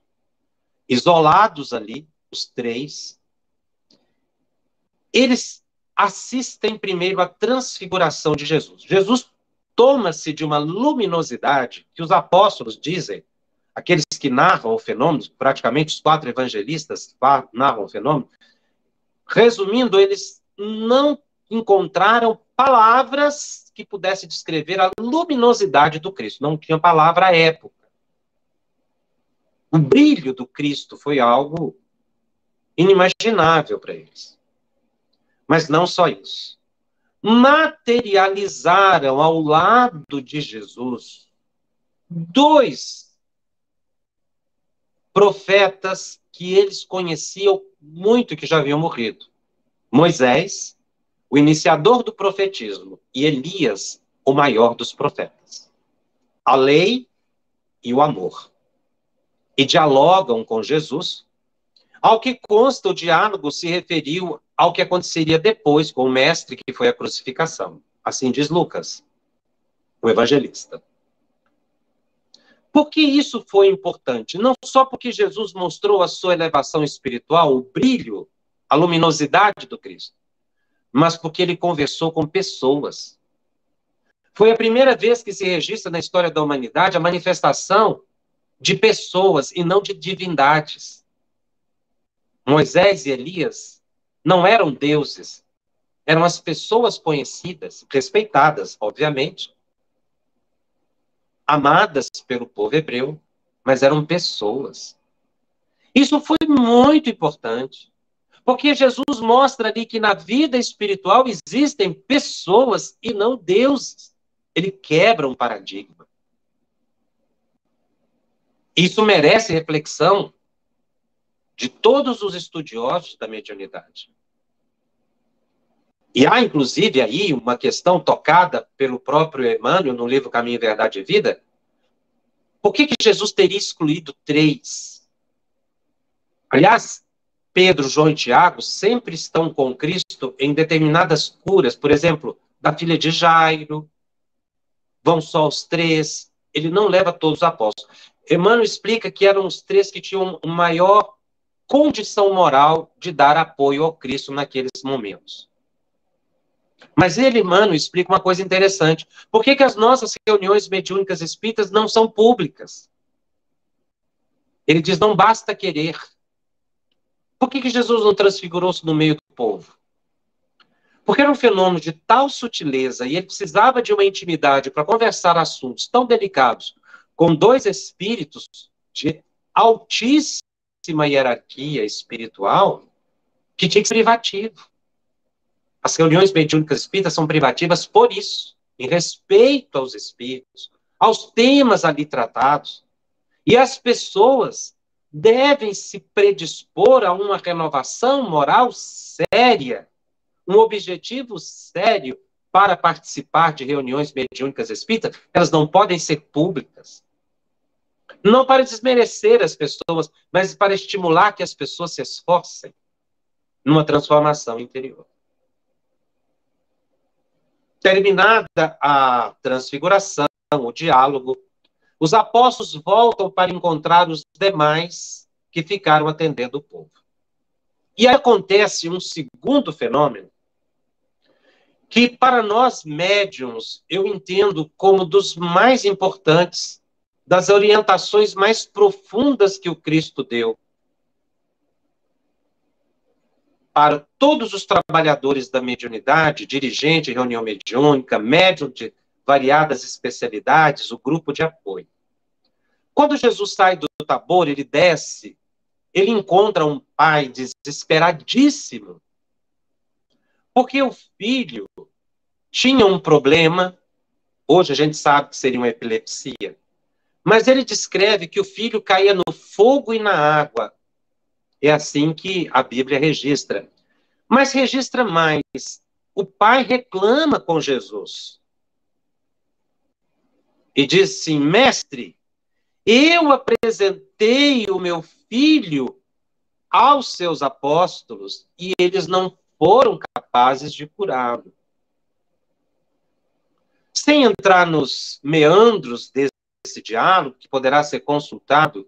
Isolados ali, os três, eles assistem primeiro à transfiguração de Jesus. Jesus toma-se de uma luminosidade que os apóstolos dizem, aqueles que narram o fenômeno, praticamente os quatro evangelistas narram o fenômeno, resumindo, eles não encontraram palavras que pudessem descrever a luminosidade do Cristo. Não tinha palavra à época. O brilho do Cristo foi algo inimaginável para eles. Mas não só isso. Materializaram ao lado de Jesus dois profetas que eles conheciam muito que já haviam morrido: Moisés, o iniciador do profetismo, e Elias, o maior dos profetas. A lei e o amor. E dialogam com Jesus. Ao que consta, o diálogo se referiu ao que aconteceria depois com o mestre, que foi a crucificação. Assim diz Lucas, o evangelista. Por que isso foi importante? Não só porque Jesus mostrou a sua elevação espiritual, o brilho, a luminosidade do Cristo, mas porque ele conversou com pessoas. Foi a primeira vez que se registra na história da humanidade a manifestação de pessoas e não de divindades. Moisés e Elias não eram deuses, eram as pessoas conhecidas, respeitadas, obviamente, amadas pelo povo hebreu, mas eram pessoas. Isso foi muito importante, porque Jesus mostra ali que na vida espiritual existem pessoas e não deuses. Ele quebra um paradigma. Isso merece reflexão de todos os estudiosos da mediunidade. E há, inclusive, aí uma questão tocada pelo próprio Emmanuel no livro Caminho, Verdade e Vida. Por que, que Jesus teria excluído três? Aliás, Pedro, João e Tiago sempre estão com Cristo em determinadas curas, por exemplo, da filha de Jairo, vão só os três, ele não leva todos os apóstolos. Emmanuel explica que eram os três que tinham maior condição moral de dar apoio ao Cristo naqueles momentos. Mas ele, mano, explica uma coisa interessante. Por que, que as nossas reuniões mediúnicas espíritas não são públicas? Ele diz: não basta querer. Por que, que Jesus não transfigurou-se no meio do povo? Porque era um fenômeno de tal sutileza e ele precisava de uma intimidade para conversar assuntos tão delicados com dois espíritos de altíssima hierarquia espiritual que tinha que ser privativo. As reuniões mediúnicas espíritas são privativas por isso, em respeito aos espíritos, aos temas ali tratados. E as pessoas devem se predispor a uma renovação moral séria, um objetivo sério para participar de reuniões mediúnicas espíritas, elas não podem ser públicas. Não para desmerecer as pessoas, mas para estimular que as pessoas se esforcem numa transformação interior. Terminada a transfiguração, o diálogo, os apóstolos voltam para encontrar os demais que ficaram atendendo o povo. E aí acontece um segundo fenômeno que para nós médiums eu entendo como dos mais importantes das orientações mais profundas que o Cristo deu para todos os trabalhadores da mediunidade, dirigente reunião mediúnica, médium de variadas especialidades, o grupo de apoio. Quando Jesus sai do Tabor, ele desce, ele encontra um pai desesperadíssimo, porque o filho tinha um problema, hoje a gente sabe que seria uma epilepsia, mas ele descreve que o filho caía no fogo e na água. É assim que a Bíblia registra. Mas registra mais. O pai reclama com Jesus. E diz assim: Mestre, eu apresentei o meu filho aos seus apóstolos e eles não foram capazes de curá-lo. Sem entrar nos meandros desse esse diálogo, que poderá ser consultado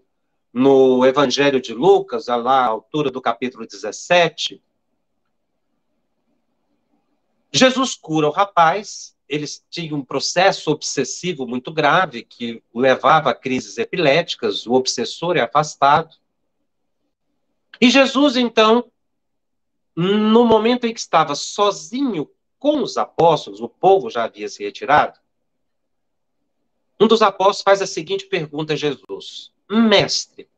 no Evangelho de Lucas, lá à altura do capítulo 17. Jesus cura o rapaz, eles tinham um processo obsessivo muito grave que levava a crises epiléticas, o obsessor é afastado. E Jesus, então, no momento em que estava sozinho com os apóstolos, o povo já havia se retirado, um dos apóstolos faz a seguinte pergunta a Jesus: Mestre,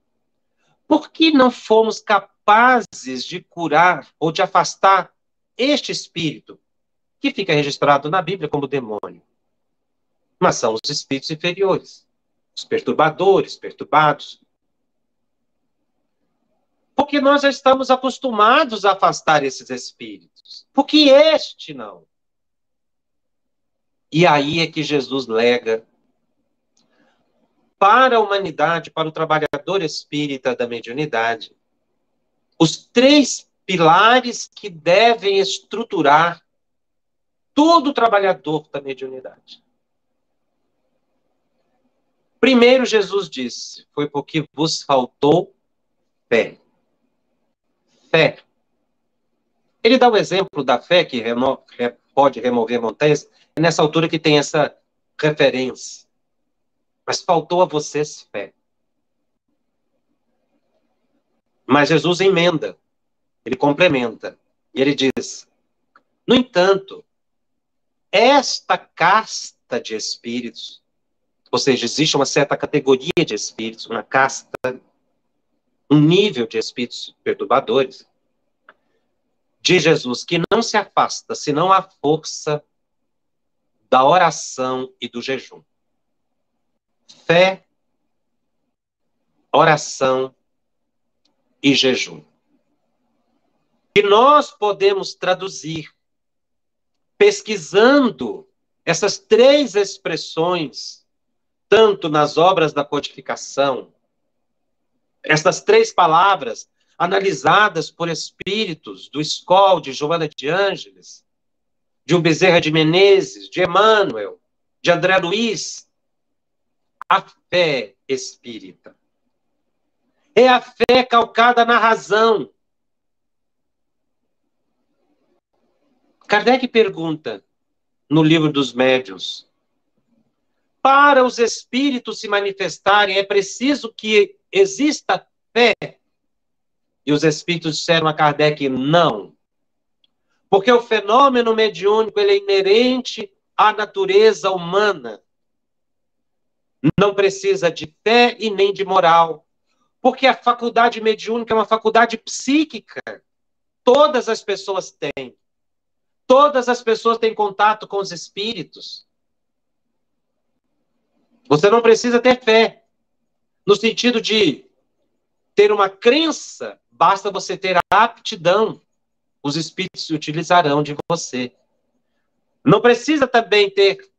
por que não fomos capazes de curar ou de afastar este espírito, que fica registrado na Bíblia como demônio? Mas são os espíritos inferiores, os perturbadores, perturbados. Porque nós já estamos acostumados a afastar esses espíritos. Porque este não. E aí é que Jesus lega para a humanidade, para o trabalhador espírita da mediunidade, os três pilares que devem estruturar todo o trabalhador da mediunidade. Primeiro, Jesus disse: Foi porque vos faltou fé. Fé. Ele dá o exemplo da fé que remo pode remover montanhas, é nessa altura que tem essa referência. Mas faltou a vocês fé. Mas Jesus emenda, ele complementa, e ele diz: No entanto, esta casta de espíritos, ou seja, existe uma certa categoria de espíritos, uma casta, um nível de espíritos perturbadores, de Jesus, que não se afasta senão a força da oração e do jejum fé, oração e jejum. E nós podemos traduzir, pesquisando essas três expressões, tanto nas obras da codificação, essas três palavras analisadas por espíritos do Escol, de Joana de Ângeles, de um Bezerra de Menezes, de Emmanuel, de André Luiz, a fé espírita. É a fé calcada na razão. Kardec pergunta no livro dos médiuns: para os espíritos se manifestarem, é preciso que exista fé? E os espíritos disseram a Kardec: não. Porque o fenômeno mediúnico ele é inerente à natureza humana não precisa de fé e nem de moral. Porque a faculdade mediúnica é uma faculdade psíquica. Todas as pessoas têm. Todas as pessoas têm contato com os espíritos. Você não precisa ter fé. No sentido de ter uma crença, basta você ter a aptidão. Os espíritos se utilizarão de você. Não precisa também ter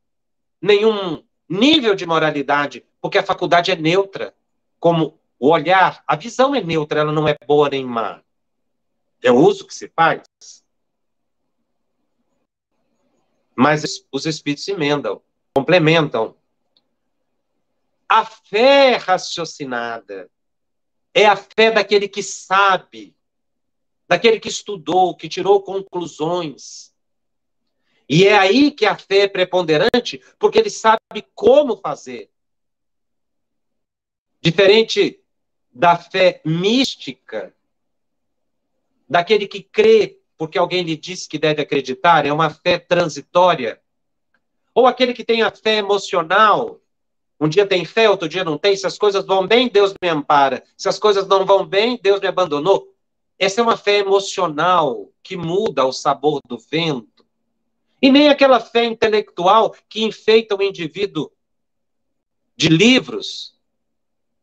nenhum nível de moralidade, porque a faculdade é neutra, como o olhar, a visão é neutra, ela não é boa nem má. É o uso que se faz. Mas os espíritos emendam, complementam. A fé raciocinada é a fé daquele que sabe, daquele que estudou, que tirou conclusões, e é aí que a fé é preponderante, porque ele sabe como fazer. Diferente da fé mística, daquele que crê porque alguém lhe disse que deve acreditar, é uma fé transitória. Ou aquele que tem a fé emocional, um dia tem fé, outro dia não tem. Se as coisas vão bem, Deus me ampara. Se as coisas não vão bem, Deus me abandonou. Essa é uma fé emocional que muda o sabor do vento. E nem aquela fé intelectual que enfeita o indivíduo de livros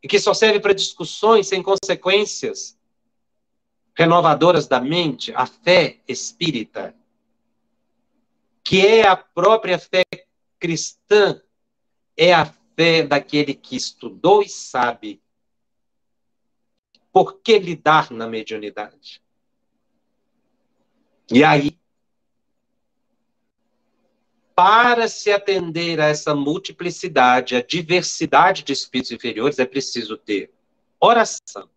e que só serve para discussões sem consequências renovadoras da mente, a fé espírita, que é a própria fé cristã, é a fé daquele que estudou e sabe por que lidar na mediunidade. E aí, para se atender a essa multiplicidade, a diversidade de espíritos inferiores, é preciso ter oração,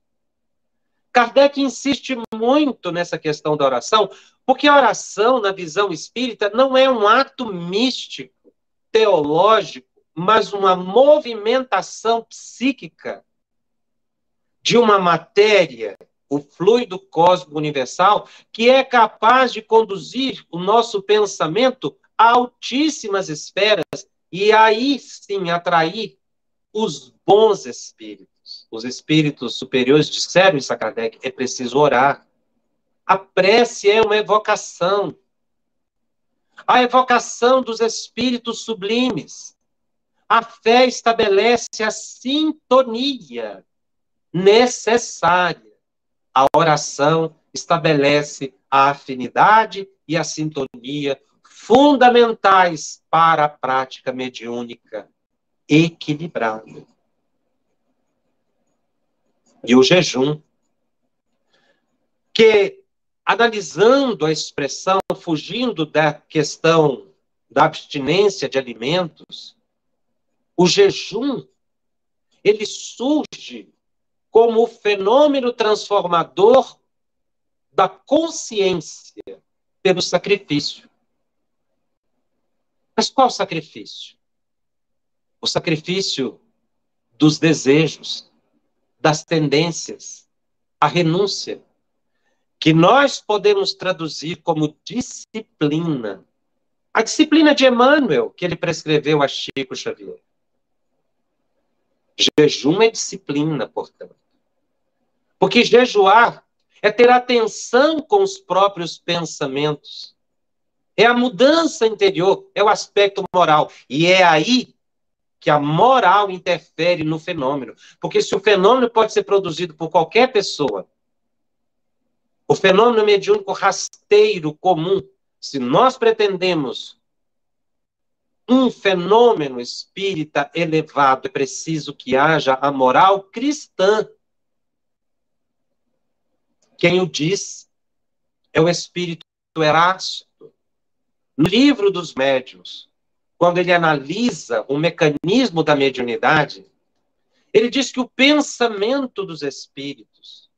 Kardec insiste muito nessa questão da oração, porque a oração, na visão espírita, não é um ato místico, teológico, mas uma movimentação psíquica de uma matéria, o fluido cósmico universal, que é capaz de conduzir o nosso pensamento altíssimas esferas e aí sim atrair os bons espíritos os espíritos superiores disseram em Kardec, é preciso orar. A prece é uma evocação. A evocação dos espíritos sublimes. A fé estabelece a sintonia necessária. A oração estabelece a afinidade e a sintonia fundamentais para a prática mediúnica equilibrada e o jejum, que, analisando a expressão, fugindo da questão da abstinência de alimentos, o jejum, ele surge como o fenômeno transformador da consciência pelo sacrifício. Mas qual sacrifício? O sacrifício dos desejos, das tendências, a renúncia, que nós podemos traduzir como disciplina. A disciplina de Emmanuel, que ele prescreveu a Chico Xavier. Jejum é disciplina, portanto. Porque jejuar é ter atenção com os próprios pensamentos. É a mudança interior, é o aspecto moral. E é aí que a moral interfere no fenômeno. Porque se o fenômeno pode ser produzido por qualquer pessoa, o fenômeno mediúnico rasteiro comum, se nós pretendemos um fenômeno espírita elevado, é preciso que haja a moral cristã. Quem o diz é o espírito Erasto. No livro dos médiuns, quando ele analisa o mecanismo da mediunidade, ele diz que o pensamento dos espíritos,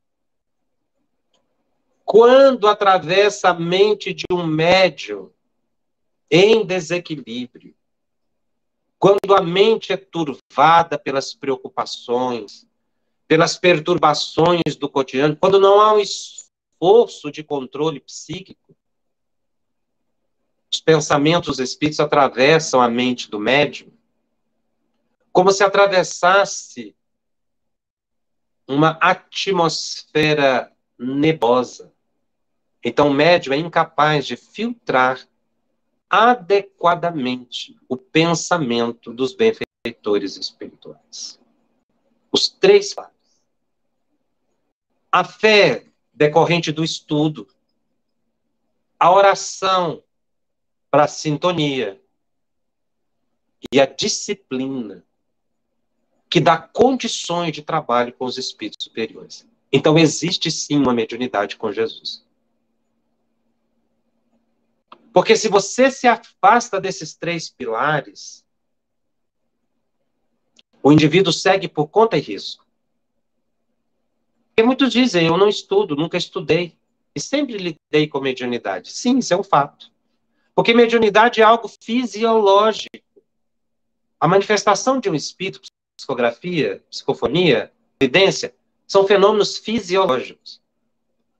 quando atravessa a mente de um médium em desequilíbrio, quando a mente é turvada pelas preocupações, pelas perturbações do cotidiano, quando não há um esforço de controle psíquico, os pensamentos espíritos atravessam a mente do médium como se atravessasse uma atmosfera nebulosa. Então, o médium é incapaz de filtrar adequadamente o pensamento dos benfeitores espirituais. Os três fatos. A fé decorrente do estudo, a oração para a sintonia e a disciplina que dá condições de trabalho com os espíritos superiores. Então existe sim uma mediunidade com Jesus. Porque se você se afasta desses três pilares, o indivíduo segue por conta e risco. Porque muitos dizem, eu não estudo, nunca estudei. E sempre lidei com mediunidade. Sim, isso é um fato. Porque mediunidade é algo fisiológico. A manifestação de um espírito psicografia, psicofonia, evidência, são fenômenos fisiológicos.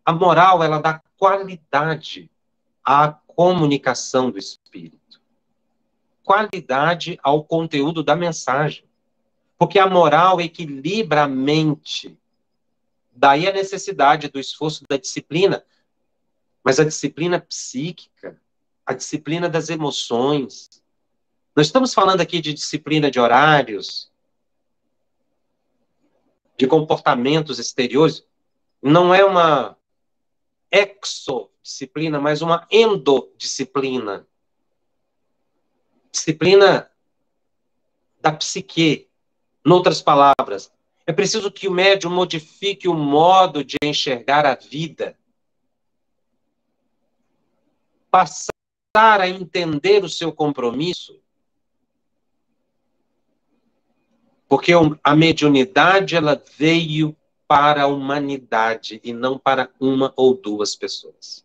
A moral, ela dá qualidade à comunicação do espírito. Qualidade ao conteúdo da mensagem. Porque a moral equilibra a mente. Daí a necessidade do esforço da disciplina. Mas a disciplina psíquica, a disciplina das emoções. Nós estamos falando aqui de disciplina de horários, de comportamentos exteriores. Não é uma exodisciplina, mas uma endodisciplina. Disciplina da psique. Noutras palavras, é preciso que o médium modifique o modo de enxergar a vida. Passar a entender o seu compromisso. Porque a mediunidade ela veio para a humanidade e não para uma ou duas pessoas.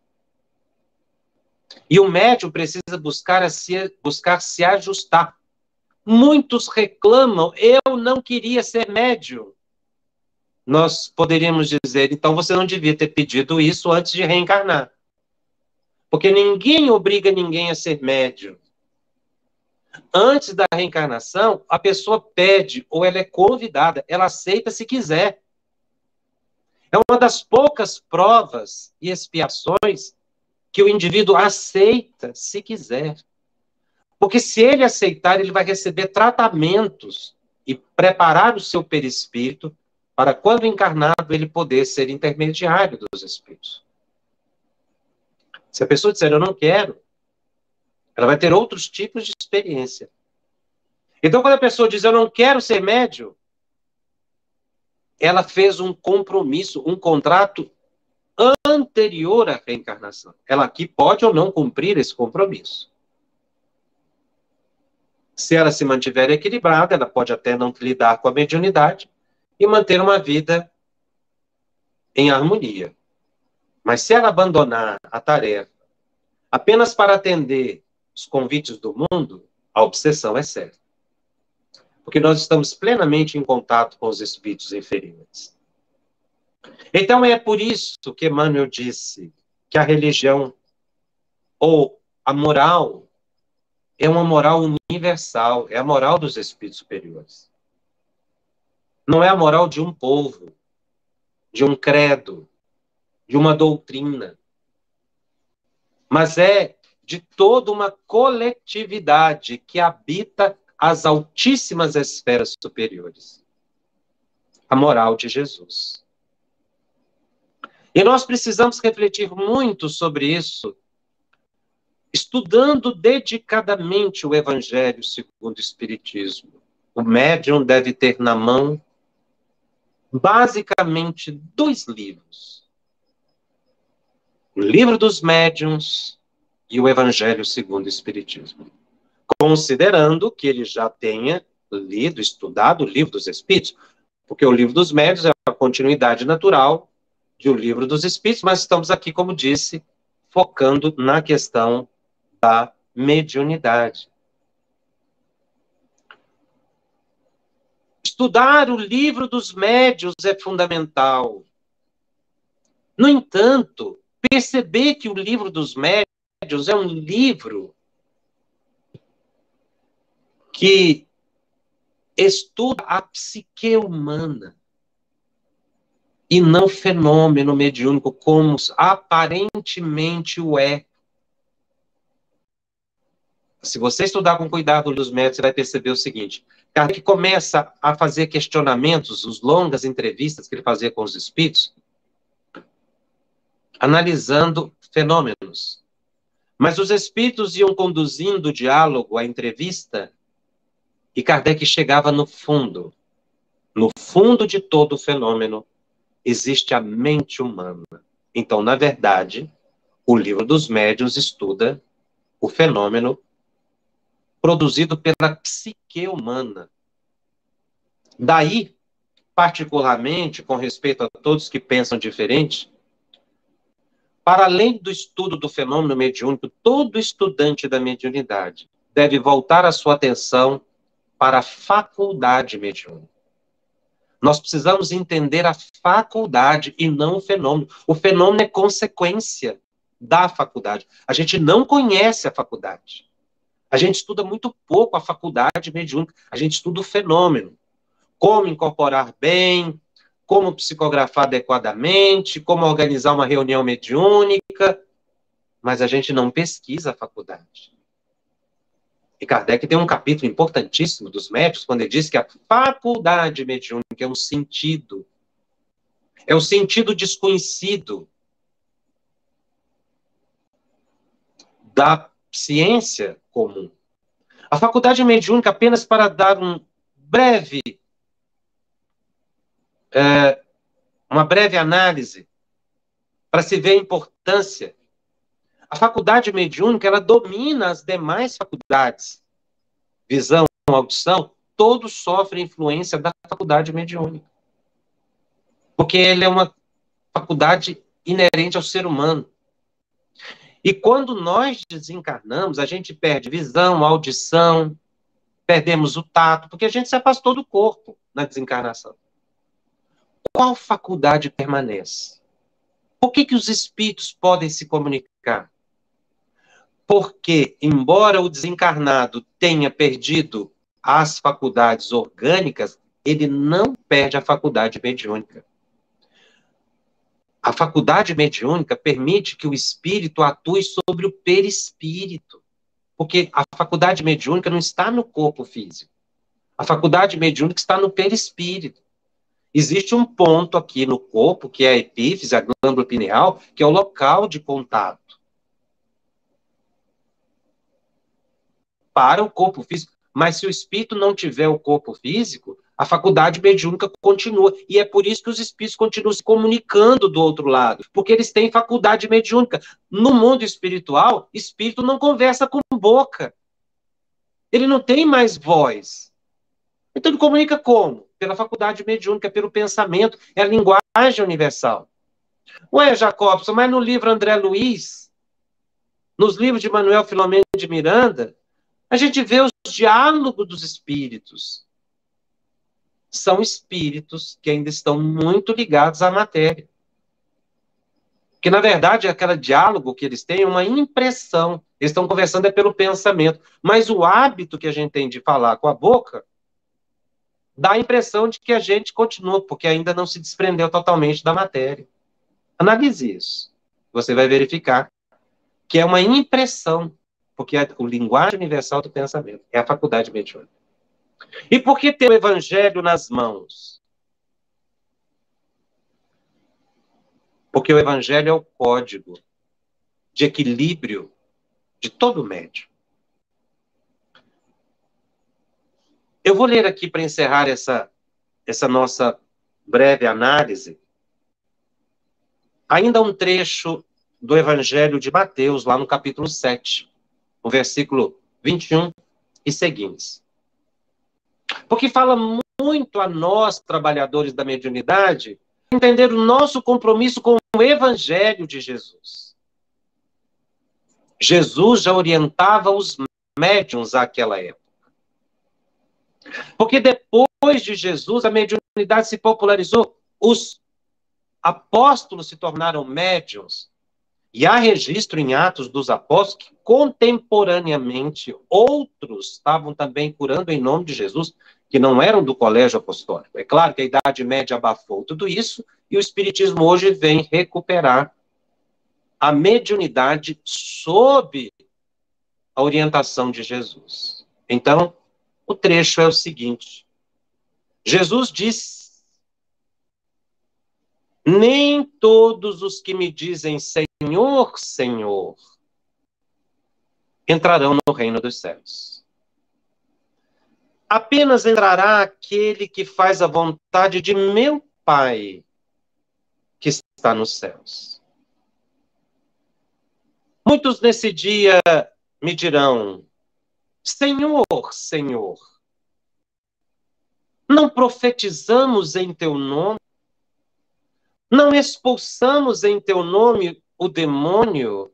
E o médium precisa buscar, se, buscar se ajustar. Muitos reclamam, eu não queria ser médium. Nós poderíamos dizer, então você não devia ter pedido isso antes de reencarnar. Porque ninguém obriga ninguém a ser médium. Antes da reencarnação, a pessoa pede ou ela é convidada, ela aceita se quiser. É uma das poucas provas e expiações que o indivíduo aceita se quiser. Porque se ele aceitar, ele vai receber tratamentos e preparar o seu perispírito para, quando encarnado, ele poder ser intermediário dos espíritos. Se a pessoa disser eu não quero, ela vai ter outros tipos de experiência. Então, quando a pessoa diz eu não quero ser médium, ela fez um compromisso, um contrato anterior à reencarnação. Ela aqui pode ou não cumprir esse compromisso. Se ela se mantiver equilibrada, ela pode até não lidar com a mediunidade e manter uma vida em harmonia. Mas se ela abandonar a tarefa apenas para atender os convites do mundo, a obsessão é certa porque nós estamos plenamente em contato com os espíritos inferiores. Então é por isso que Emmanuel disse que a religião ou a moral é uma moral universal, é a moral dos espíritos superiores. Não é a moral de um povo, de um credo, de uma doutrina, mas é de toda uma coletividade que habita às altíssimas esferas superiores. A moral de Jesus. E nós precisamos refletir muito sobre isso, estudando dedicadamente o Evangelho segundo o Espiritismo. O médium deve ter na mão, basicamente, dois livros: o Livro dos Médiuns e o Evangelho segundo o Espiritismo considerando que ele já tenha lido, estudado o livro dos Espíritos, porque o livro dos médios é a continuidade natural de o livro dos Espíritos, mas estamos aqui, como disse, focando na questão da mediunidade. Estudar o livro dos médios é fundamental. No entanto, perceber que o livro dos médios é um livro que estuda a psique humana e não fenômeno mediúnico como aparentemente o é. Se você estudar com cuidado os métodos, você vai perceber o seguinte: Kardec começa a fazer questionamentos, os longas entrevistas que ele fazia com os espíritos, analisando fenômenos. Mas os espíritos iam conduzindo o diálogo, a entrevista, e Kardec chegava no fundo. No fundo de todo o fenômeno existe a mente humana. Então, na verdade, o livro dos médiuns estuda o fenômeno produzido pela psique humana. Daí, particularmente, com respeito a todos que pensam diferente, para além do estudo do fenômeno mediúnico, todo estudante da mediunidade deve voltar a sua atenção para a faculdade mediúnica. Nós precisamos entender a faculdade e não o fenômeno. O fenômeno é consequência da faculdade. A gente não conhece a faculdade. A gente estuda muito pouco a faculdade mediúnica. A gente estuda o fenômeno. Como incorporar bem, como psicografar adequadamente, como organizar uma reunião mediúnica, mas a gente não pesquisa a faculdade. E Kardec tem um capítulo importantíssimo dos médicos, quando ele diz que a faculdade mediúnica é um sentido, é o um sentido desconhecido da ciência comum. A faculdade mediúnica, apenas para dar um breve, é, uma breve análise, para se ver a importância a faculdade mediúnica, ela domina as demais faculdades. Visão, audição, todos sofrem influência da faculdade mediúnica. Porque ela é uma faculdade inerente ao ser humano. E quando nós desencarnamos, a gente perde visão, audição, perdemos o tato, porque a gente se afastou do corpo na desencarnação. Qual faculdade permanece? Por que, que os espíritos podem se comunicar? porque, embora o desencarnado tenha perdido as faculdades orgânicas, ele não perde a faculdade mediúnica. A faculdade mediúnica permite que o espírito atue sobre o perispírito, porque a faculdade mediúnica não está no corpo físico. A faculdade mediúnica está no perispírito. Existe um ponto aqui no corpo, que é a epífise, a glândula pineal, que é o local de contato. para o corpo físico. Mas se o espírito não tiver o corpo físico, a faculdade mediúnica continua. E é por isso que os espíritos continuam se comunicando do outro lado, porque eles têm faculdade mediúnica. No mundo espiritual, espírito não conversa com boca. Ele não tem mais voz. Então ele comunica como? Pela faculdade mediúnica, pelo pensamento, é a linguagem universal. Ué, Jacobson, mas no livro André Luiz, nos livros de Manuel Filomeno de Miranda, a gente vê os diálogos dos espíritos. São espíritos que ainda estão muito ligados à matéria. Que, na verdade, aquele diálogo que eles têm é uma impressão. Eles estão conversando é pelo pensamento. Mas o hábito que a gente tem de falar com a boca dá a impressão de que a gente continua, porque ainda não se desprendeu totalmente da matéria. Analise isso. Você vai verificar que é uma impressão porque é o linguagem universal do pensamento é a faculdade mediúnica. E por que ter o evangelho nas mãos? Porque o evangelho é o código de equilíbrio de todo médium. Eu vou ler aqui para encerrar essa, essa nossa breve análise, ainda um trecho do Evangelho de Mateus, lá no capítulo 7 o versículo 21 e seguintes. Porque fala muito a nós, trabalhadores da mediunidade, entender o nosso compromisso com o evangelho de Jesus. Jesus já orientava os médiums àquela época. Porque depois de Jesus, a mediunidade se popularizou. Os apóstolos se tornaram médiums. E há registro em Atos dos Apóstolos que contemporaneamente outros estavam também curando em nome de Jesus, que não eram do colégio apostólico. É claro que a Idade Média abafou tudo isso e o Espiritismo hoje vem recuperar a mediunidade sob a orientação de Jesus. Então, o trecho é o seguinte: Jesus disse nem todos os que me dizem Senhor, Senhor entrarão no reino dos céus. Apenas entrará aquele que faz a vontade de meu Pai que está nos céus. Muitos nesse dia me dirão: Senhor, Senhor, não profetizamos em teu nome? Não expulsamos em teu nome o demônio?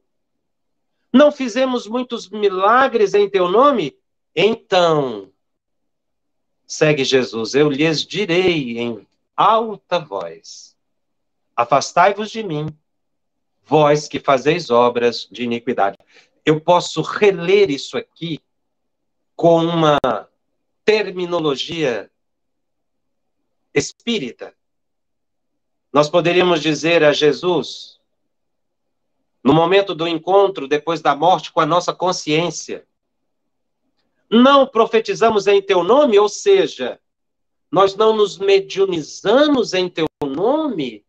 Não fizemos muitos milagres em teu nome? Então, Segue Jesus, eu lhes direi em alta voz: Afastai-vos de mim, vós que fazeis obras de iniquidade. Eu posso reler isso aqui com uma terminologia espírita. Nós poderíamos dizer a Jesus, no momento do encontro, depois da morte, com a nossa consciência: não profetizamos em teu nome, ou seja, nós não nos mediunizamos em teu nome.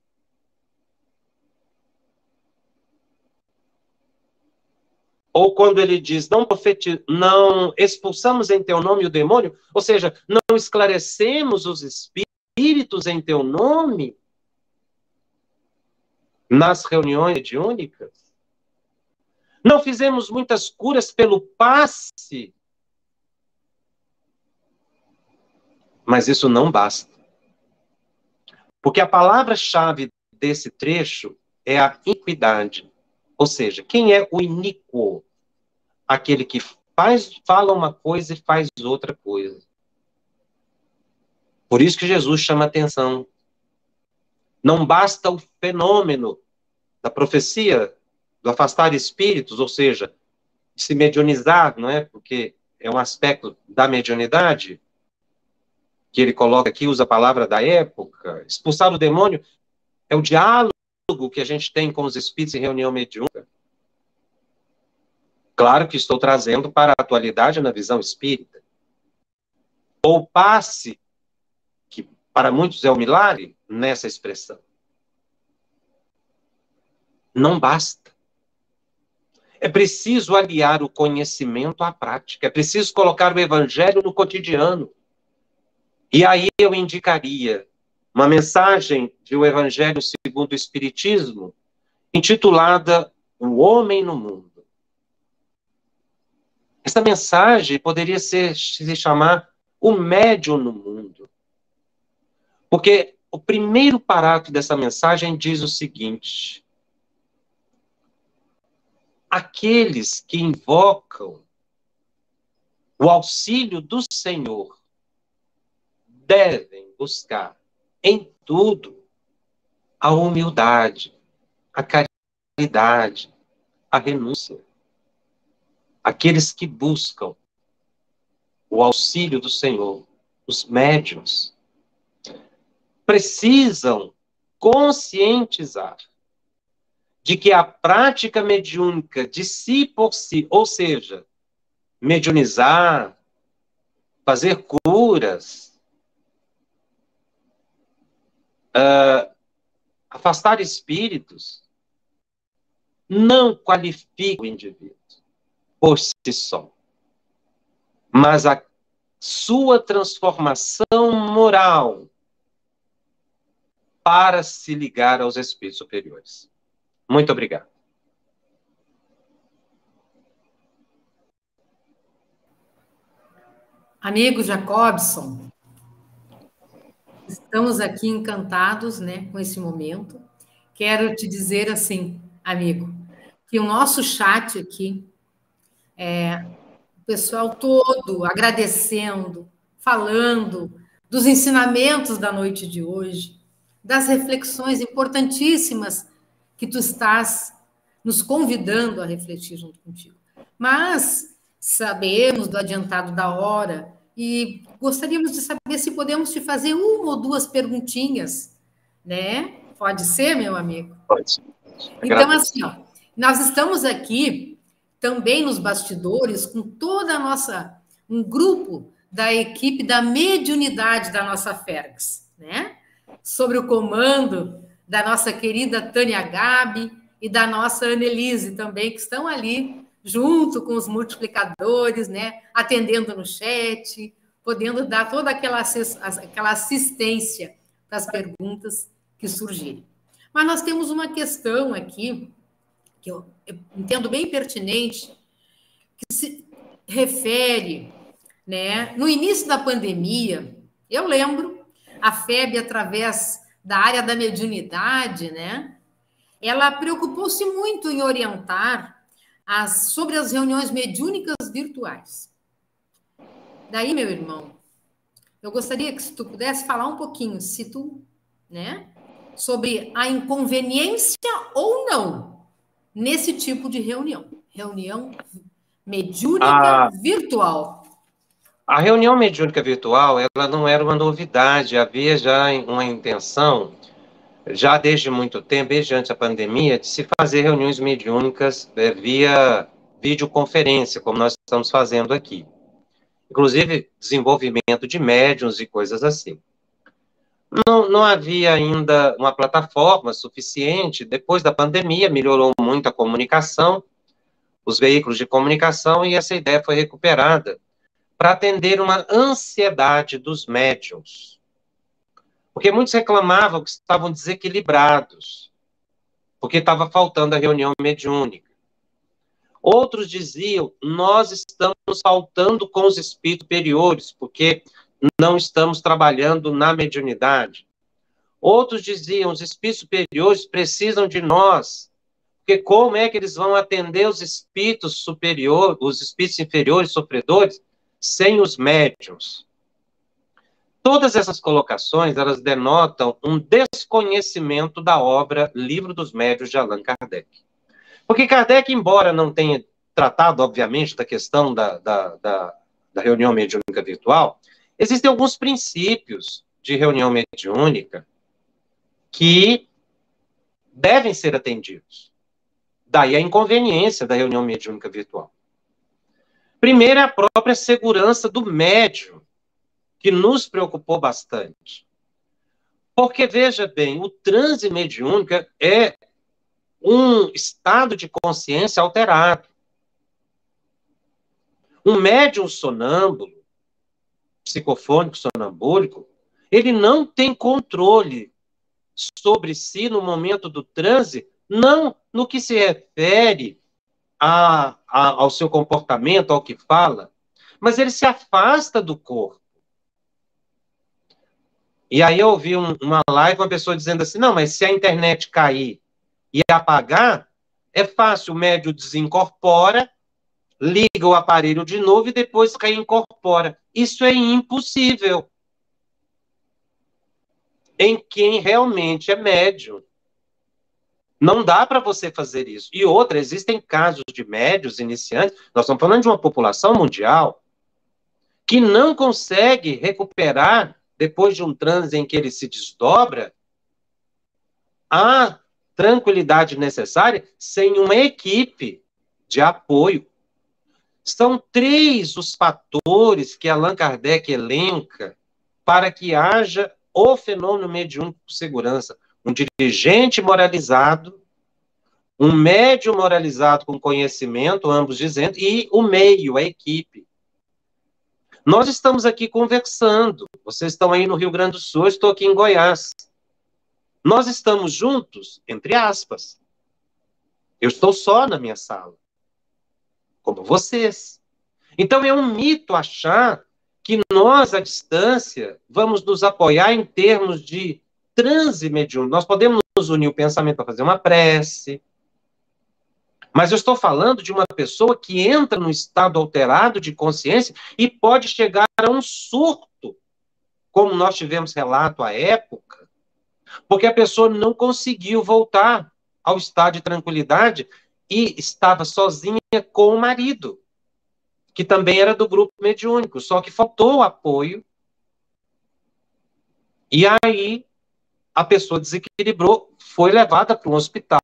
Ou quando ele diz, não, profeti não expulsamos em teu nome o demônio, ou seja, não esclarecemos os espíritos em teu nome nas reuniões mediúnicas. Não fizemos muitas curas pelo passe Mas isso não basta. Porque a palavra-chave desse trecho é a iniquidade. Ou seja, quem é o iníquo? Aquele que faz, fala uma coisa e faz outra coisa. Por isso que Jesus chama atenção. Não basta o fenômeno da profecia, do afastar espíritos, ou seja, de se mediunizar, não é? Porque é um aspecto da mediunidade, que ele coloca aqui, usa a palavra da época. Expulsar o demônio é o diálogo que a gente tem com os espíritos em reunião mediúnica. Claro que estou trazendo para a atualidade na visão espírita. Ou passe, que para muitos é um milagre, nessa expressão. Não basta. É preciso aliar o conhecimento à prática. É preciso colocar o evangelho no cotidiano. E aí eu indicaria uma mensagem de o Evangelho segundo o Espiritismo, intitulada O Homem no Mundo. Essa mensagem poderia ser, se chamar O Médium no Mundo. Porque o primeiro parágrafo dessa mensagem diz o seguinte: Aqueles que invocam o auxílio do Senhor devem buscar em tudo a humildade, a caridade, a renúncia. Aqueles que buscam o auxílio do Senhor, os médios, precisam conscientizar de que a prática mediúnica de si por si, ou seja, mediunizar, fazer curas, uh, afastar espíritos não qualifica o indivíduo por si só, mas a sua transformação moral para se ligar aos espíritos superiores. Muito obrigado. Amigo Jacobson, Estamos aqui encantados né, com esse momento. Quero te dizer assim, amigo, que o nosso chat aqui, é, o pessoal todo agradecendo, falando dos ensinamentos da noite de hoje, das reflexões importantíssimas que tu estás nos convidando a refletir junto contigo. Mas sabemos do adiantado da hora e gostaríamos de saber se podemos te fazer uma ou duas perguntinhas, né? Pode ser, meu amigo? Pode. Então, assim, ó, nós estamos aqui também nos bastidores com toda a nossa, um grupo da equipe da mediunidade da nossa Fergs, né? Sobre o comando da nossa querida Tânia Gabi e da nossa Annelise também, que estão ali junto com os multiplicadores, né? Atendendo no chat, podendo dar toda aquela, aquela assistência as perguntas que surgirem. Mas nós temos uma questão aqui, que eu, eu entendo bem pertinente, que se refere, né? No início da pandemia, eu lembro, a FEB, através da área da mediunidade, né? Ela preocupou-se muito em orientar as, sobre as reuniões mediúnicas virtuais. Daí, meu irmão, eu gostaria que se tu pudesse falar um pouquinho, se tu, né, sobre a inconveniência ou não nesse tipo de reunião, reunião mediúnica ah, virtual. A reunião mediúnica virtual, ela não era uma novidade, havia já uma intenção, já desde muito tempo, desde antes da pandemia, de se fazer reuniões mediúnicas é, via videoconferência, como nós estamos fazendo aqui. Inclusive, desenvolvimento de médiums e coisas assim. Não, não havia ainda uma plataforma suficiente. Depois da pandemia, melhorou muito a comunicação, os veículos de comunicação, e essa ideia foi recuperada para atender uma ansiedade dos médiums. Porque muitos reclamavam que estavam desequilibrados, porque estava faltando a reunião mediúnica. Outros diziam, nós estamos faltando com os espíritos superiores, porque não estamos trabalhando na mediunidade. Outros diziam, os espíritos superiores precisam de nós, porque como é que eles vão atender os espíritos superiores, os espíritos inferiores sofredores, sem os médiums. Todas essas colocações, elas denotam um desconhecimento da obra Livro dos Médios de Allan Kardec. Porque Kardec, embora não tenha tratado, obviamente, da questão da, da, da, da reunião mediúnica virtual, existem alguns princípios de reunião mediúnica que devem ser atendidos. Daí a inconveniência da reunião mediúnica virtual. Primeiro é a própria segurança do médium, que nos preocupou bastante. Porque, veja bem, o transe mediúnico é um estado de consciência alterado. Um médium sonâmbulo, psicofônico, sonambúlico, ele não tem controle sobre si no momento do transe, não no que se refere a, a, ao seu comportamento, ao que fala, mas ele se afasta do corpo. E aí eu ouvi um, uma live, uma pessoa dizendo assim, não, mas se a internet cair e apagar, é fácil, o médio desincorpora, liga o aparelho de novo e depois reincorpora. Isso é impossível. Em quem realmente é médio. Não dá para você fazer isso. E outra, existem casos de médios iniciantes, nós estamos falando de uma população mundial, que não consegue recuperar, depois de um transe em que ele se desdobra, a tranquilidade necessária sem uma equipe de apoio. São três os fatores que Allan Kardec elenca para que haja o fenômeno mediúnico por segurança um dirigente moralizado, um médio moralizado com conhecimento, ambos dizendo, e o meio, a equipe. Nós estamos aqui conversando. Vocês estão aí no Rio Grande do Sul, eu estou aqui em Goiás. Nós estamos juntos, entre aspas. Eu estou só na minha sala, como vocês. Então é um mito achar que nós, à distância, vamos nos apoiar em termos de transe mediúnico. Nós podemos nos unir o pensamento para fazer uma prece. Mas eu estou falando de uma pessoa que entra num estado alterado de consciência e pode chegar a um surto, como nós tivemos relato à época, porque a pessoa não conseguiu voltar ao estado de tranquilidade e estava sozinha com o marido, que também era do grupo mediúnico, só que faltou apoio. E aí a pessoa desequilibrou, foi levada para um hospital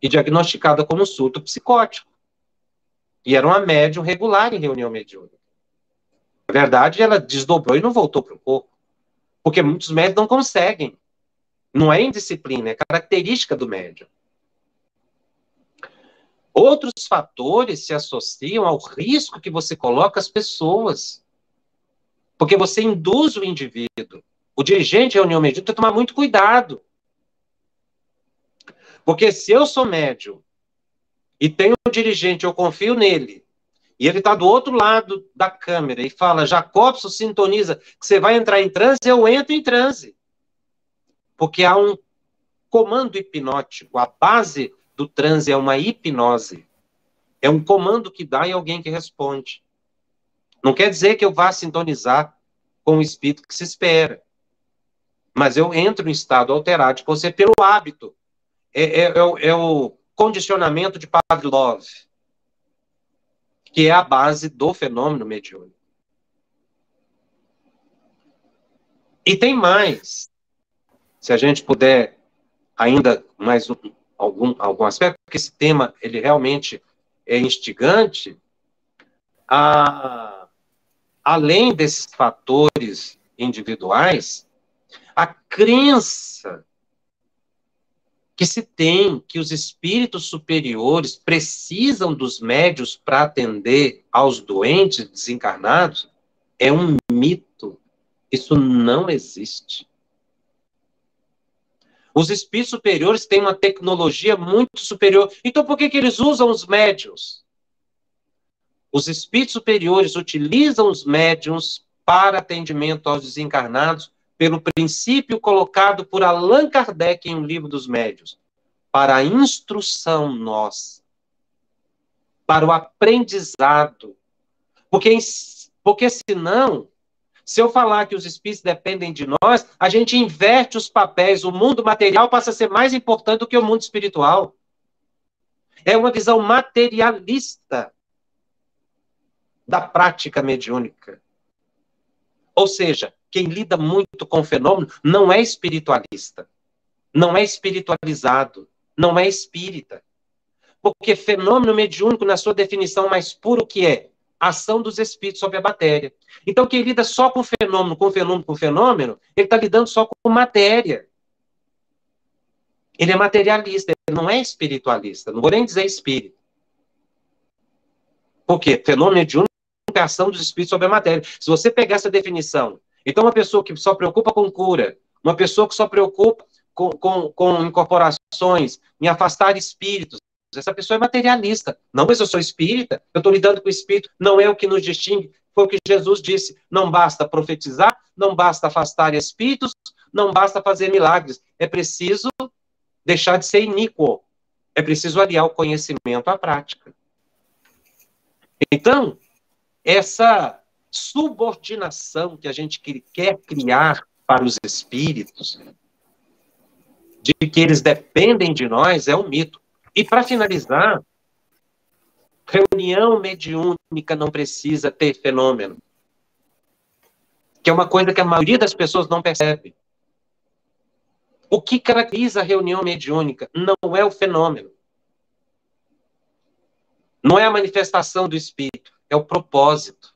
e diagnosticada como surto psicótico. E era uma médium regular em reunião mediúnica. Na verdade, ela desdobrou e não voltou para o corpo. Porque muitos médios não conseguem. Não é indisciplina, é característica do médium. Outros fatores se associam ao risco que você coloca as pessoas. Porque você induz o indivíduo o dirigente de reunião mediúnica tem que tomar muito cuidado. Porque se eu sou médium e tenho um dirigente, eu confio nele, e ele está do outro lado da câmera e fala, Jacobson, sintoniza, que você vai entrar em transe, eu entro em transe. Porque há um comando hipnótico, a base do transe é uma hipnose. É um comando que dá e alguém que responde. Não quer dizer que eu vá sintonizar com o espírito que se espera. Mas eu entro em estado alterado de você pelo hábito. É, é, é, o, é o condicionamento de Pavlov, que é a base do fenômeno mediúnico. E tem mais. Se a gente puder ainda mais um, algum, algum aspecto, porque esse tema ele realmente é instigante, a, além desses fatores individuais, a crença que se tem que os espíritos superiores precisam dos médios para atender aos doentes desencarnados é um mito. Isso não existe. Os espíritos superiores têm uma tecnologia muito superior. Então, por que, que eles usam os médios? Os espíritos superiores utilizam os médiums para atendimento aos desencarnados pelo princípio colocado por Allan Kardec em O Livro dos Médios, para a instrução nossa, para o aprendizado. Porque, porque senão, se eu falar que os espíritos dependem de nós, a gente inverte os papéis. O mundo material passa a ser mais importante do que o mundo espiritual. É uma visão materialista da prática mediúnica. Ou seja, quem lida muito com o fenômeno não é espiritualista, não é espiritualizado, não é espírita. Porque fenômeno mediúnico, na sua definição mais pura, o que é? Ação dos espíritos sobre a matéria. Então, quem lida só com fenômeno, com fenômeno, com fenômeno, ele está lidando só com matéria. Ele é materialista, ele não é espiritualista. Não vou nem dizer espírito. Por quê? Fenômeno é ação dos espíritos sobre a matéria. Se você pegar essa definição, então uma pessoa que só preocupa com cura, uma pessoa que só preocupa com, com, com incorporações, em afastar espíritos, essa pessoa é materialista. Não, mas eu sou espírita, eu estou lidando com o espírito, não é o que nos distingue. Foi o que Jesus disse: não basta profetizar, não basta afastar espíritos, não basta fazer milagres. É preciso deixar de ser iníquo. É preciso aliar o conhecimento à prática. Então, essa subordinação que a gente quer criar para os espíritos, de que eles dependem de nós, é um mito. E para finalizar, reunião mediúnica não precisa ter fenômeno. Que é uma coisa que a maioria das pessoas não percebe. O que caracteriza a reunião mediúnica não é o fenômeno. Não é a manifestação do espírito é o propósito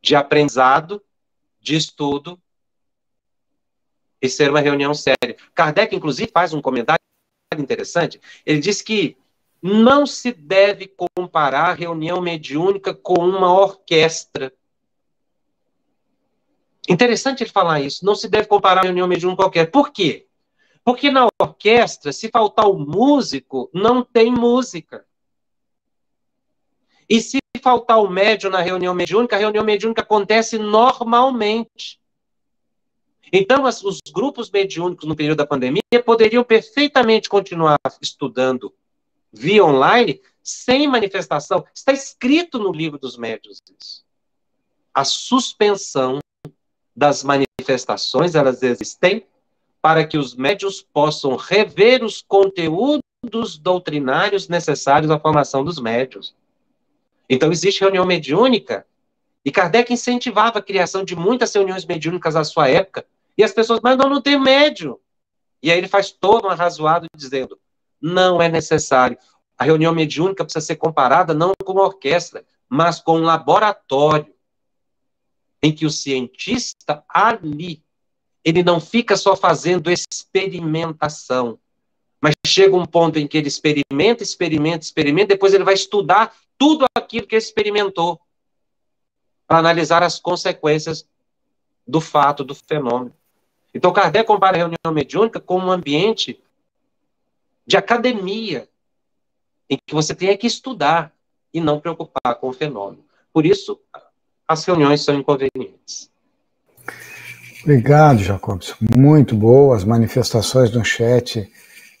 de aprendizado, de estudo e ser uma reunião séria. Kardec, inclusive, faz um comentário interessante. Ele diz que não se deve comparar a reunião mediúnica com uma orquestra. Interessante ele falar isso. Não se deve comparar a reunião mediúnica qualquer. Por quê? Porque na orquestra, se faltar o músico, não tem música. E se faltar o médium na reunião mediúnica, a reunião mediúnica acontece normalmente. Então, as, os grupos mediúnicos no período da pandemia poderiam perfeitamente continuar estudando via online, sem manifestação. Está escrito no livro dos médios isso. A suspensão das manifestações, elas existem para que os médios possam rever os conteúdos doutrinários necessários à formação dos médios. Então, existe reunião mediúnica, e Kardec incentivava a criação de muitas reuniões mediúnicas à sua época, e as pessoas, mas não, não tem médium. E aí ele faz todo um arrazoado dizendo, não é necessário. A reunião mediúnica precisa ser comparada não com uma orquestra, mas com um laboratório, em que o cientista ali, ele não fica só fazendo experimentação, mas chega um ponto em que ele experimenta, experimenta, experimenta, depois ele vai estudar tudo aquilo que experimentou para analisar as consequências do fato, do fenômeno. Então, Kardec compara a reunião mediúnica com um ambiente de academia, em que você tem que estudar e não preocupar com o fenômeno. Por isso, as reuniões são inconvenientes. Obrigado, Jacobson. Muito boas. As manifestações no chat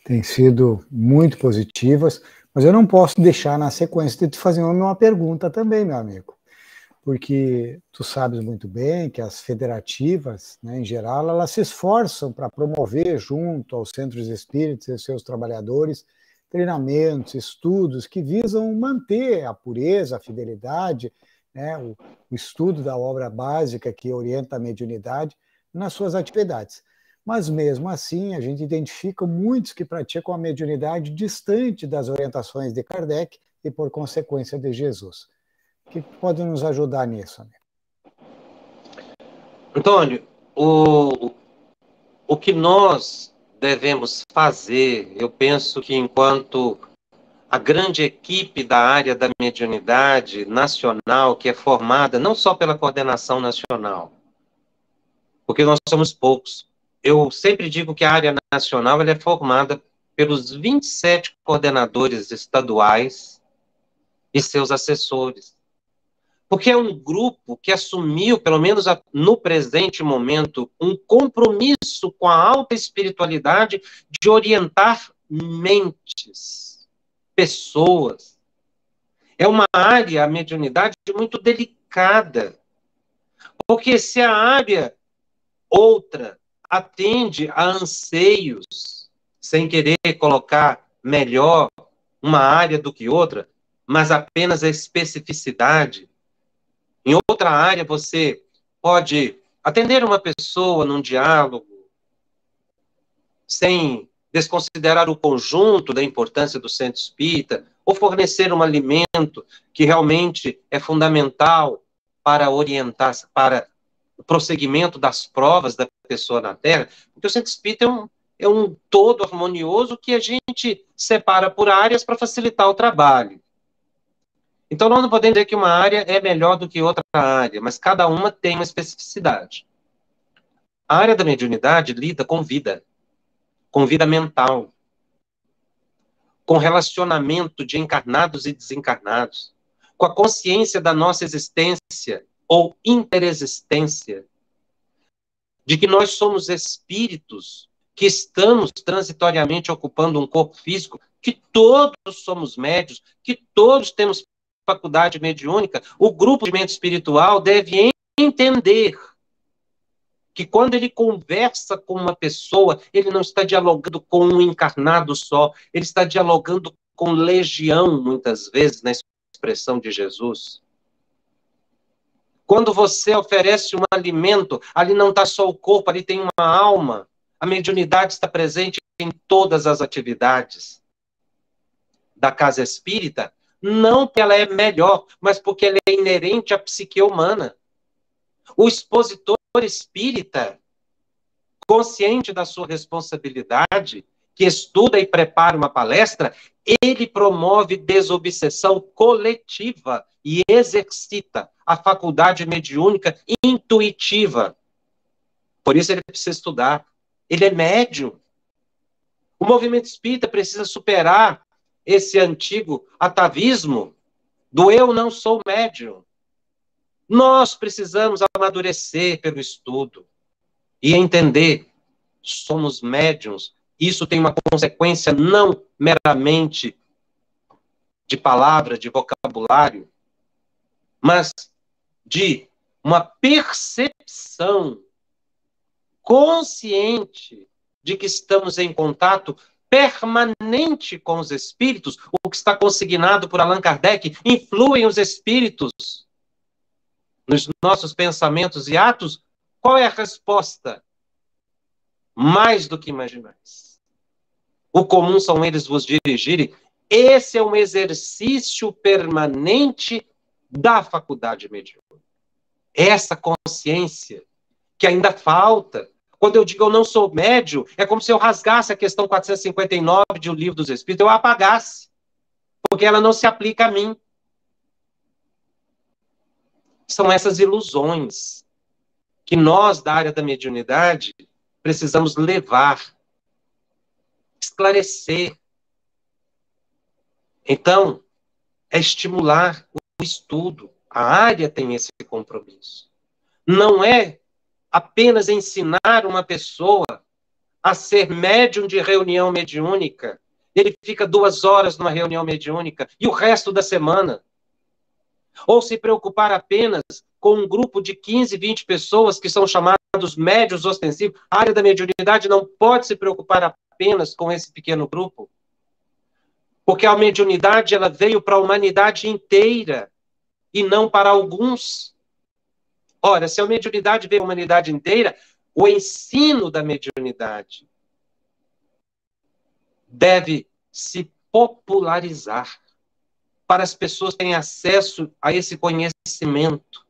têm sido muito positivas. Mas eu não posso deixar na sequência de te fazer uma pergunta também, meu amigo. Porque tu sabes muito bem que as federativas, né, em geral, elas se esforçam para promover junto aos centros espíritas e seus trabalhadores treinamentos, estudos que visam manter a pureza, a fidelidade, né, o, o estudo da obra básica que orienta a mediunidade nas suas atividades. Mas mesmo assim, a gente identifica muitos que praticam a mediunidade distante das orientações de Kardec e, por consequência, de Jesus. Que pode nos ajudar nisso, amigo? Antônio, o, o que nós devemos fazer, eu penso que enquanto a grande equipe da área da mediunidade nacional, que é formada não só pela coordenação nacional, porque nós somos poucos. Eu sempre digo que a área nacional é formada pelos 27 coordenadores estaduais e seus assessores porque é um grupo que assumiu, pelo menos no presente momento, um compromisso com a alta espiritualidade de orientar mentes, pessoas. É uma área, a mediunidade, muito delicada. Porque se a área outra atende a anseios, sem querer colocar melhor uma área do que outra, mas apenas a especificidade, em outra área, você pode atender uma pessoa num diálogo sem desconsiderar o conjunto da importância do centro espírita, ou fornecer um alimento que realmente é fundamental para orientar, para o prosseguimento das provas da pessoa na Terra, porque o centro espírita é um, é um todo harmonioso que a gente separa por áreas para facilitar o trabalho. Então, nós não podemos dizer que uma área é melhor do que outra área, mas cada uma tem uma especificidade. A área da mediunidade lida com vida, com vida mental, com relacionamento de encarnados e desencarnados, com a consciência da nossa existência ou interexistência, de que nós somos espíritos que estamos transitoriamente ocupando um corpo físico, que todos somos médios, que todos temos faculdade mediúnica, o grupo de mente espiritual deve entender que quando ele conversa com uma pessoa, ele não está dialogando com um encarnado só, ele está dialogando com legião, muitas vezes, na expressão de Jesus. Quando você oferece um alimento, ali não está só o corpo, ali tem uma alma. A mediunidade está presente em todas as atividades da casa espírita não que ela é melhor, mas porque ela é inerente à psique humana. O expositor espírita, consciente da sua responsabilidade, que estuda e prepara uma palestra, ele promove desobsessão coletiva e exercita a faculdade mediúnica intuitiva. Por isso ele precisa estudar. Ele é médium. O movimento espírita precisa superar esse antigo atavismo do eu não sou médium. Nós precisamos amadurecer pelo estudo e entender somos médiums. Isso tem uma consequência não meramente de palavra, de vocabulário, mas de uma percepção consciente de que estamos em contato permanente com os espíritos, o que está consignado por Allan Kardec, influem os espíritos nos nossos pensamentos e atos, qual é a resposta? Mais do que imaginais. O comum são eles vos dirigirem. Esse é um exercício permanente da faculdade mediúnica. Essa consciência que ainda falta quando eu digo eu não sou médio, é como se eu rasgasse a questão 459 de O Livro dos Espíritos, eu apagasse, porque ela não se aplica a mim. São essas ilusões que nós, da área da mediunidade, precisamos levar, esclarecer. Então, é estimular o estudo. A área tem esse compromisso. Não é apenas ensinar uma pessoa a ser médium de reunião mediúnica. Ele fica duas horas numa reunião mediúnica e o resto da semana. Ou se preocupar apenas com um grupo de 15, 20 pessoas que são chamados médios ostensivos. A área da mediunidade não pode se preocupar apenas com esse pequeno grupo. Porque a mediunidade ela veio para a humanidade inteira e não para alguns. Ora, se a mediunidade para a humanidade inteira, o ensino da mediunidade deve se popularizar para as pessoas terem acesso a esse conhecimento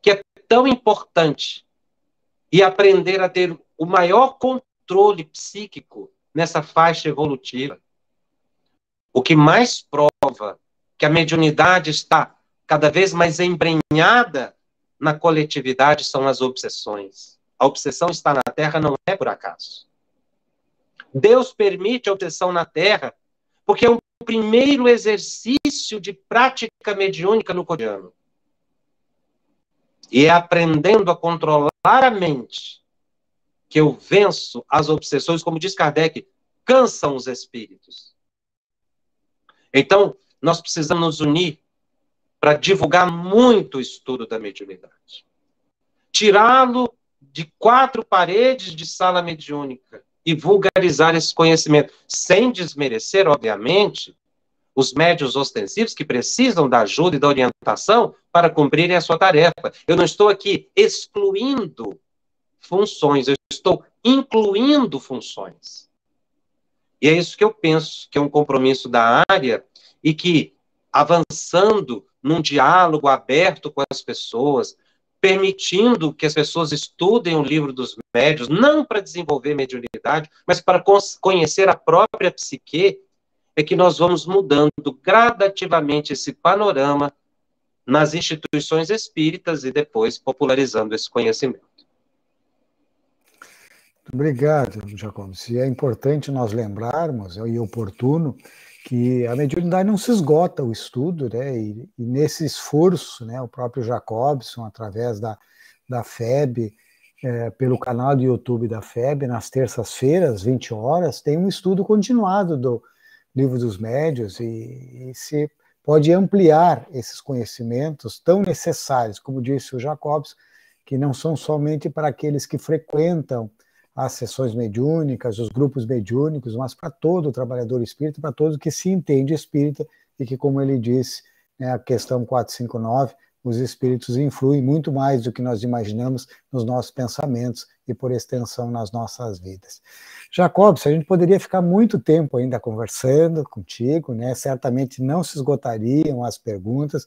que é tão importante e aprender a ter o maior controle psíquico nessa faixa evolutiva. O que mais prova que a mediunidade está cada vez mais embrenhada na coletividade são as obsessões. A obsessão está na Terra não é por acaso. Deus permite a obsessão na Terra porque é um primeiro exercício de prática mediúnica no cotidiano. E é aprendendo a controlar a mente que eu venço as obsessões, como diz Kardec, cansam os espíritos. Então, nós precisamos nos unir para divulgar muito o estudo da mediunidade. Tirá-lo de quatro paredes de sala mediúnica e vulgarizar esse conhecimento, sem desmerecer, obviamente, os médios ostensivos que precisam da ajuda e da orientação para cumprirem a sua tarefa. Eu não estou aqui excluindo funções, eu estou incluindo funções. E é isso que eu penso que é um compromisso da área e que, avançando num diálogo aberto com as pessoas, permitindo que as pessoas estudem o livro dos médios, não para desenvolver mediunidade, mas para conhecer a própria psique, é que nós vamos mudando gradativamente esse panorama nas instituições espíritas e depois popularizando esse conhecimento. Obrigado, Jacobs. E é importante nós lembrarmos, e oportuno, que a mediunidade não se esgota o estudo, né? E, e, nesse esforço, né, o próprio Jacobson, através da, da FEB, é, pelo canal do YouTube da FEB, nas terças-feiras, 20 horas, tem um estudo continuado do Livro dos Médios e, e se pode ampliar esses conhecimentos tão necessários, como disse o Jacobson, que não são somente para aqueles que frequentam as sessões mediúnicas, os grupos mediúnicos, mas para todo trabalhador espírita, para todo que se entende espírita e que, como ele disse, né, a questão 459, os espíritos influem muito mais do que nós imaginamos nos nossos pensamentos e, por extensão, nas nossas vidas. Jacob, a gente poderia ficar muito tempo ainda conversando contigo, né? certamente não se esgotariam as perguntas.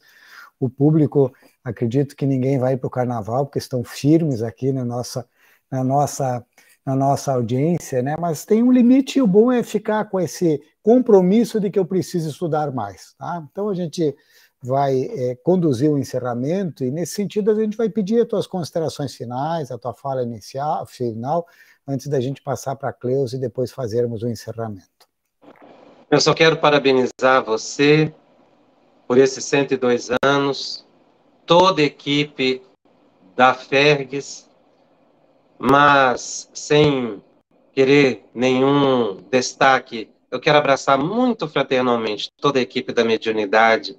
O público, acredito que ninguém vai para o carnaval, porque estão firmes aqui na nossa, na nossa na nossa audiência, né? Mas tem um limite e o bom é ficar com esse compromisso de que eu preciso estudar mais, tá? Então a gente vai é, conduzir o encerramento e nesse sentido a gente vai pedir as tuas considerações finais, a tua fala inicial, final, antes da gente passar para a Cleus e depois fazermos o encerramento. Eu só quero parabenizar você por esses 102 anos, toda a equipe da Fergues, mas sem querer nenhum destaque, eu quero abraçar muito fraternalmente toda a equipe da mediunidade,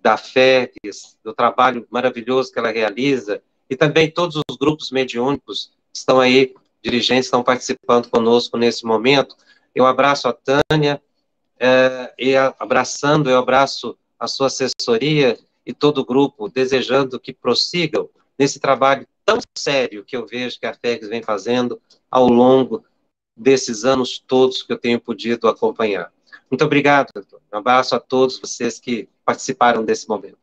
da FECS, do trabalho maravilhoso que ela realiza, e também todos os grupos mediúnicos que estão aí, dirigentes, estão participando conosco nesse momento. Eu abraço a Tânia, é, e abraçando, eu abraço a sua assessoria e todo o grupo, desejando que prossigam nesse trabalho tão sério que eu vejo que a FEGS vem fazendo ao longo desses anos todos que eu tenho podido acompanhar. Muito obrigado, doutor. Um abraço a todos vocês que participaram desse momento.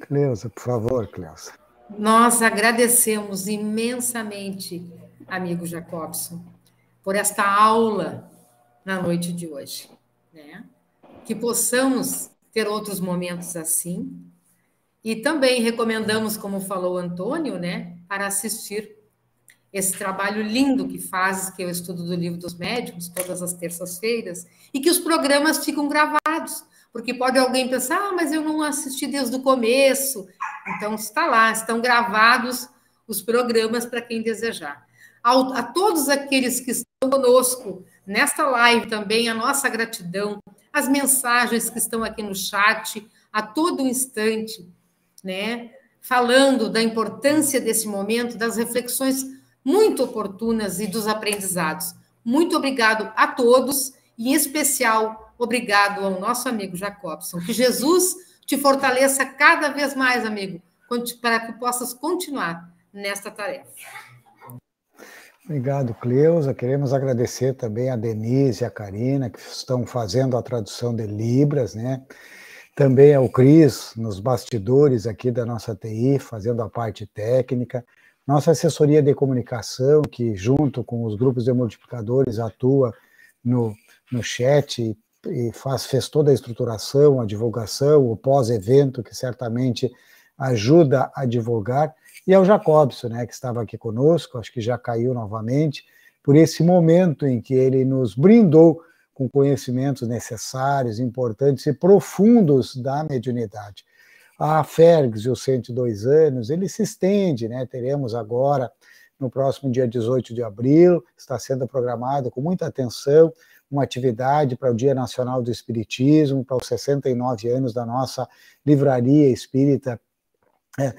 Cleusa, por favor, Cleusa. Nós agradecemos imensamente, amigo Jacobson, por esta aula na noite de hoje. Né? Que possamos ter outros momentos assim, e também recomendamos, como falou o Antônio, né, para assistir esse trabalho lindo que fazes, que é o estudo do livro dos médicos, todas as terças-feiras, e que os programas ficam gravados, porque pode alguém pensar, ah, mas eu não assisti desde o começo. Então, está lá, estão gravados os programas para quem desejar. A, a todos aqueles que estão conosco nesta live também, a nossa gratidão, as mensagens que estão aqui no chat, a todo instante, né? Falando da importância desse momento, das reflexões muito oportunas e dos aprendizados. Muito obrigado a todos, e em especial, obrigado ao nosso amigo Jacobson. Que Jesus te fortaleça cada vez mais, amigo, para que possas continuar nesta tarefa. Obrigado, Cleusa. Queremos agradecer também a Denise e a Karina, que estão fazendo a tradução de Libras, né? Também ao Cris, nos bastidores aqui da nossa TI, fazendo a parte técnica. Nossa assessoria de comunicação, que junto com os grupos de multiplicadores atua no, no chat e, faz, fez toda a estruturação, a divulgação, o pós-evento, que certamente ajuda a divulgar e ao Jacobson, né, que estava aqui conosco, acho que já caiu novamente, por esse momento em que ele nos brindou com conhecimentos necessários, importantes e profundos da mediunidade. A Fergs e os 102 anos, ele se estende, né? Teremos agora, no próximo dia 18 de abril, está sendo programado com muita atenção uma atividade para o Dia Nacional do Espiritismo, para os 69 anos da nossa livraria espírita. É,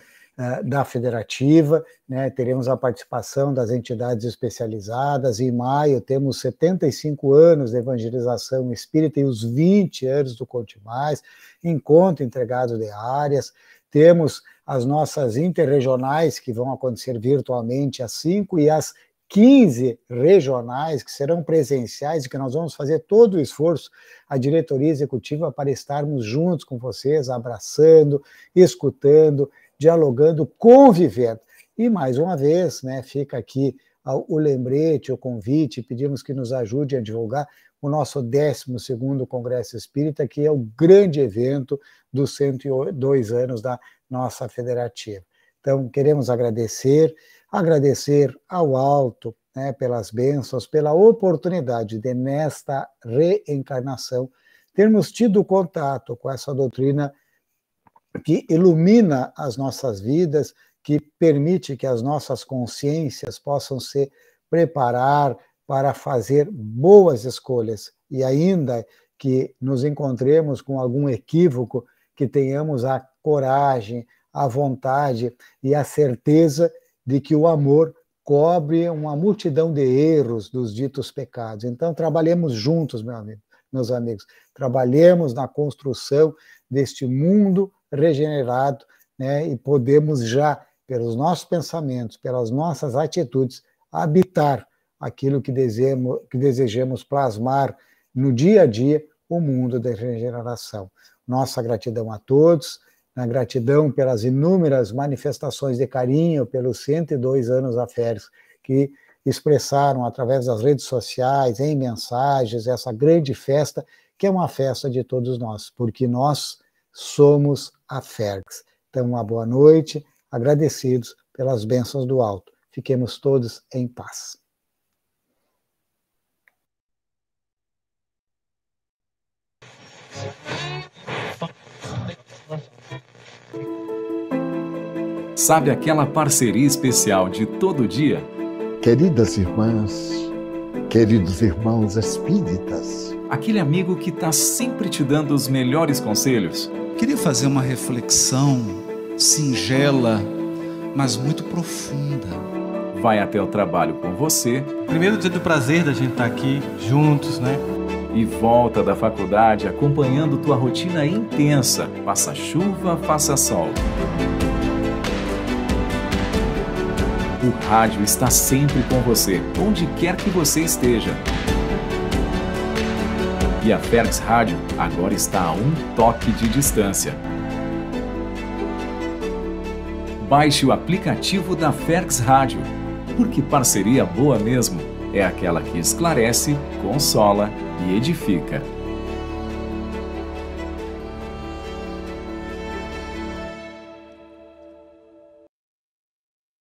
da federativa, né, teremos a participação das entidades especializadas. Em maio, temos 75 anos de evangelização espírita e os 20 anos do Conte Mais, encontro entregado de áreas. Temos as nossas interregionais, que vão acontecer virtualmente às 5 e às 15 regionais que serão presenciais e que nós vamos fazer todo o esforço, a diretoria executiva, para estarmos juntos com vocês, abraçando, escutando, dialogando, convivendo. E mais uma vez, né, fica aqui o lembrete, o convite, pedimos que nos ajude a divulgar o nosso 12º Congresso Espírita, que é o grande evento dos 102 anos da nossa federativa. Então, queremos agradecer, agradecer ao alto, né, pelas bênçãos, pela oportunidade de, nesta reencarnação, termos tido contato com essa doutrina que ilumina as nossas vidas, que permite que as nossas consciências possam se preparar para fazer boas escolhas e ainda que nos encontremos com algum equívoco, que tenhamos a coragem, a vontade e a certeza de que o amor cobre uma multidão de erros dos ditos pecados. Então, trabalhemos juntos, meu amigo, meus amigos, trabalhemos na construção deste mundo regenerado, né, e podemos já, pelos nossos pensamentos, pelas nossas atitudes, habitar aquilo que desejamos, que desejamos plasmar no dia a dia o mundo da regeneração. Nossa gratidão a todos, na gratidão pelas inúmeras manifestações de carinho pelos 102 anos a férias que expressaram através das redes sociais, em mensagens, essa grande festa, que é uma festa de todos nós, porque nós somos a Fergs. Então, uma boa noite, agradecidos pelas bênçãos do alto. Fiquemos todos em paz. Sabe aquela parceria especial de todo dia? Queridas irmãs, queridos irmãos espíritas, aquele amigo que está sempre te dando os melhores conselhos Queria fazer uma reflexão singela, mas muito profunda. Vai até o trabalho com você. Primeiro dia do prazer da gente estar aqui juntos, né? E volta da faculdade acompanhando tua rotina intensa. Faça chuva, faça sol. O rádio está sempre com você, onde quer que você esteja. E a Fergs Rádio agora está a um toque de distância. Baixe o aplicativo da Fergs Rádio, porque parceria boa mesmo é aquela que esclarece, consola e edifica.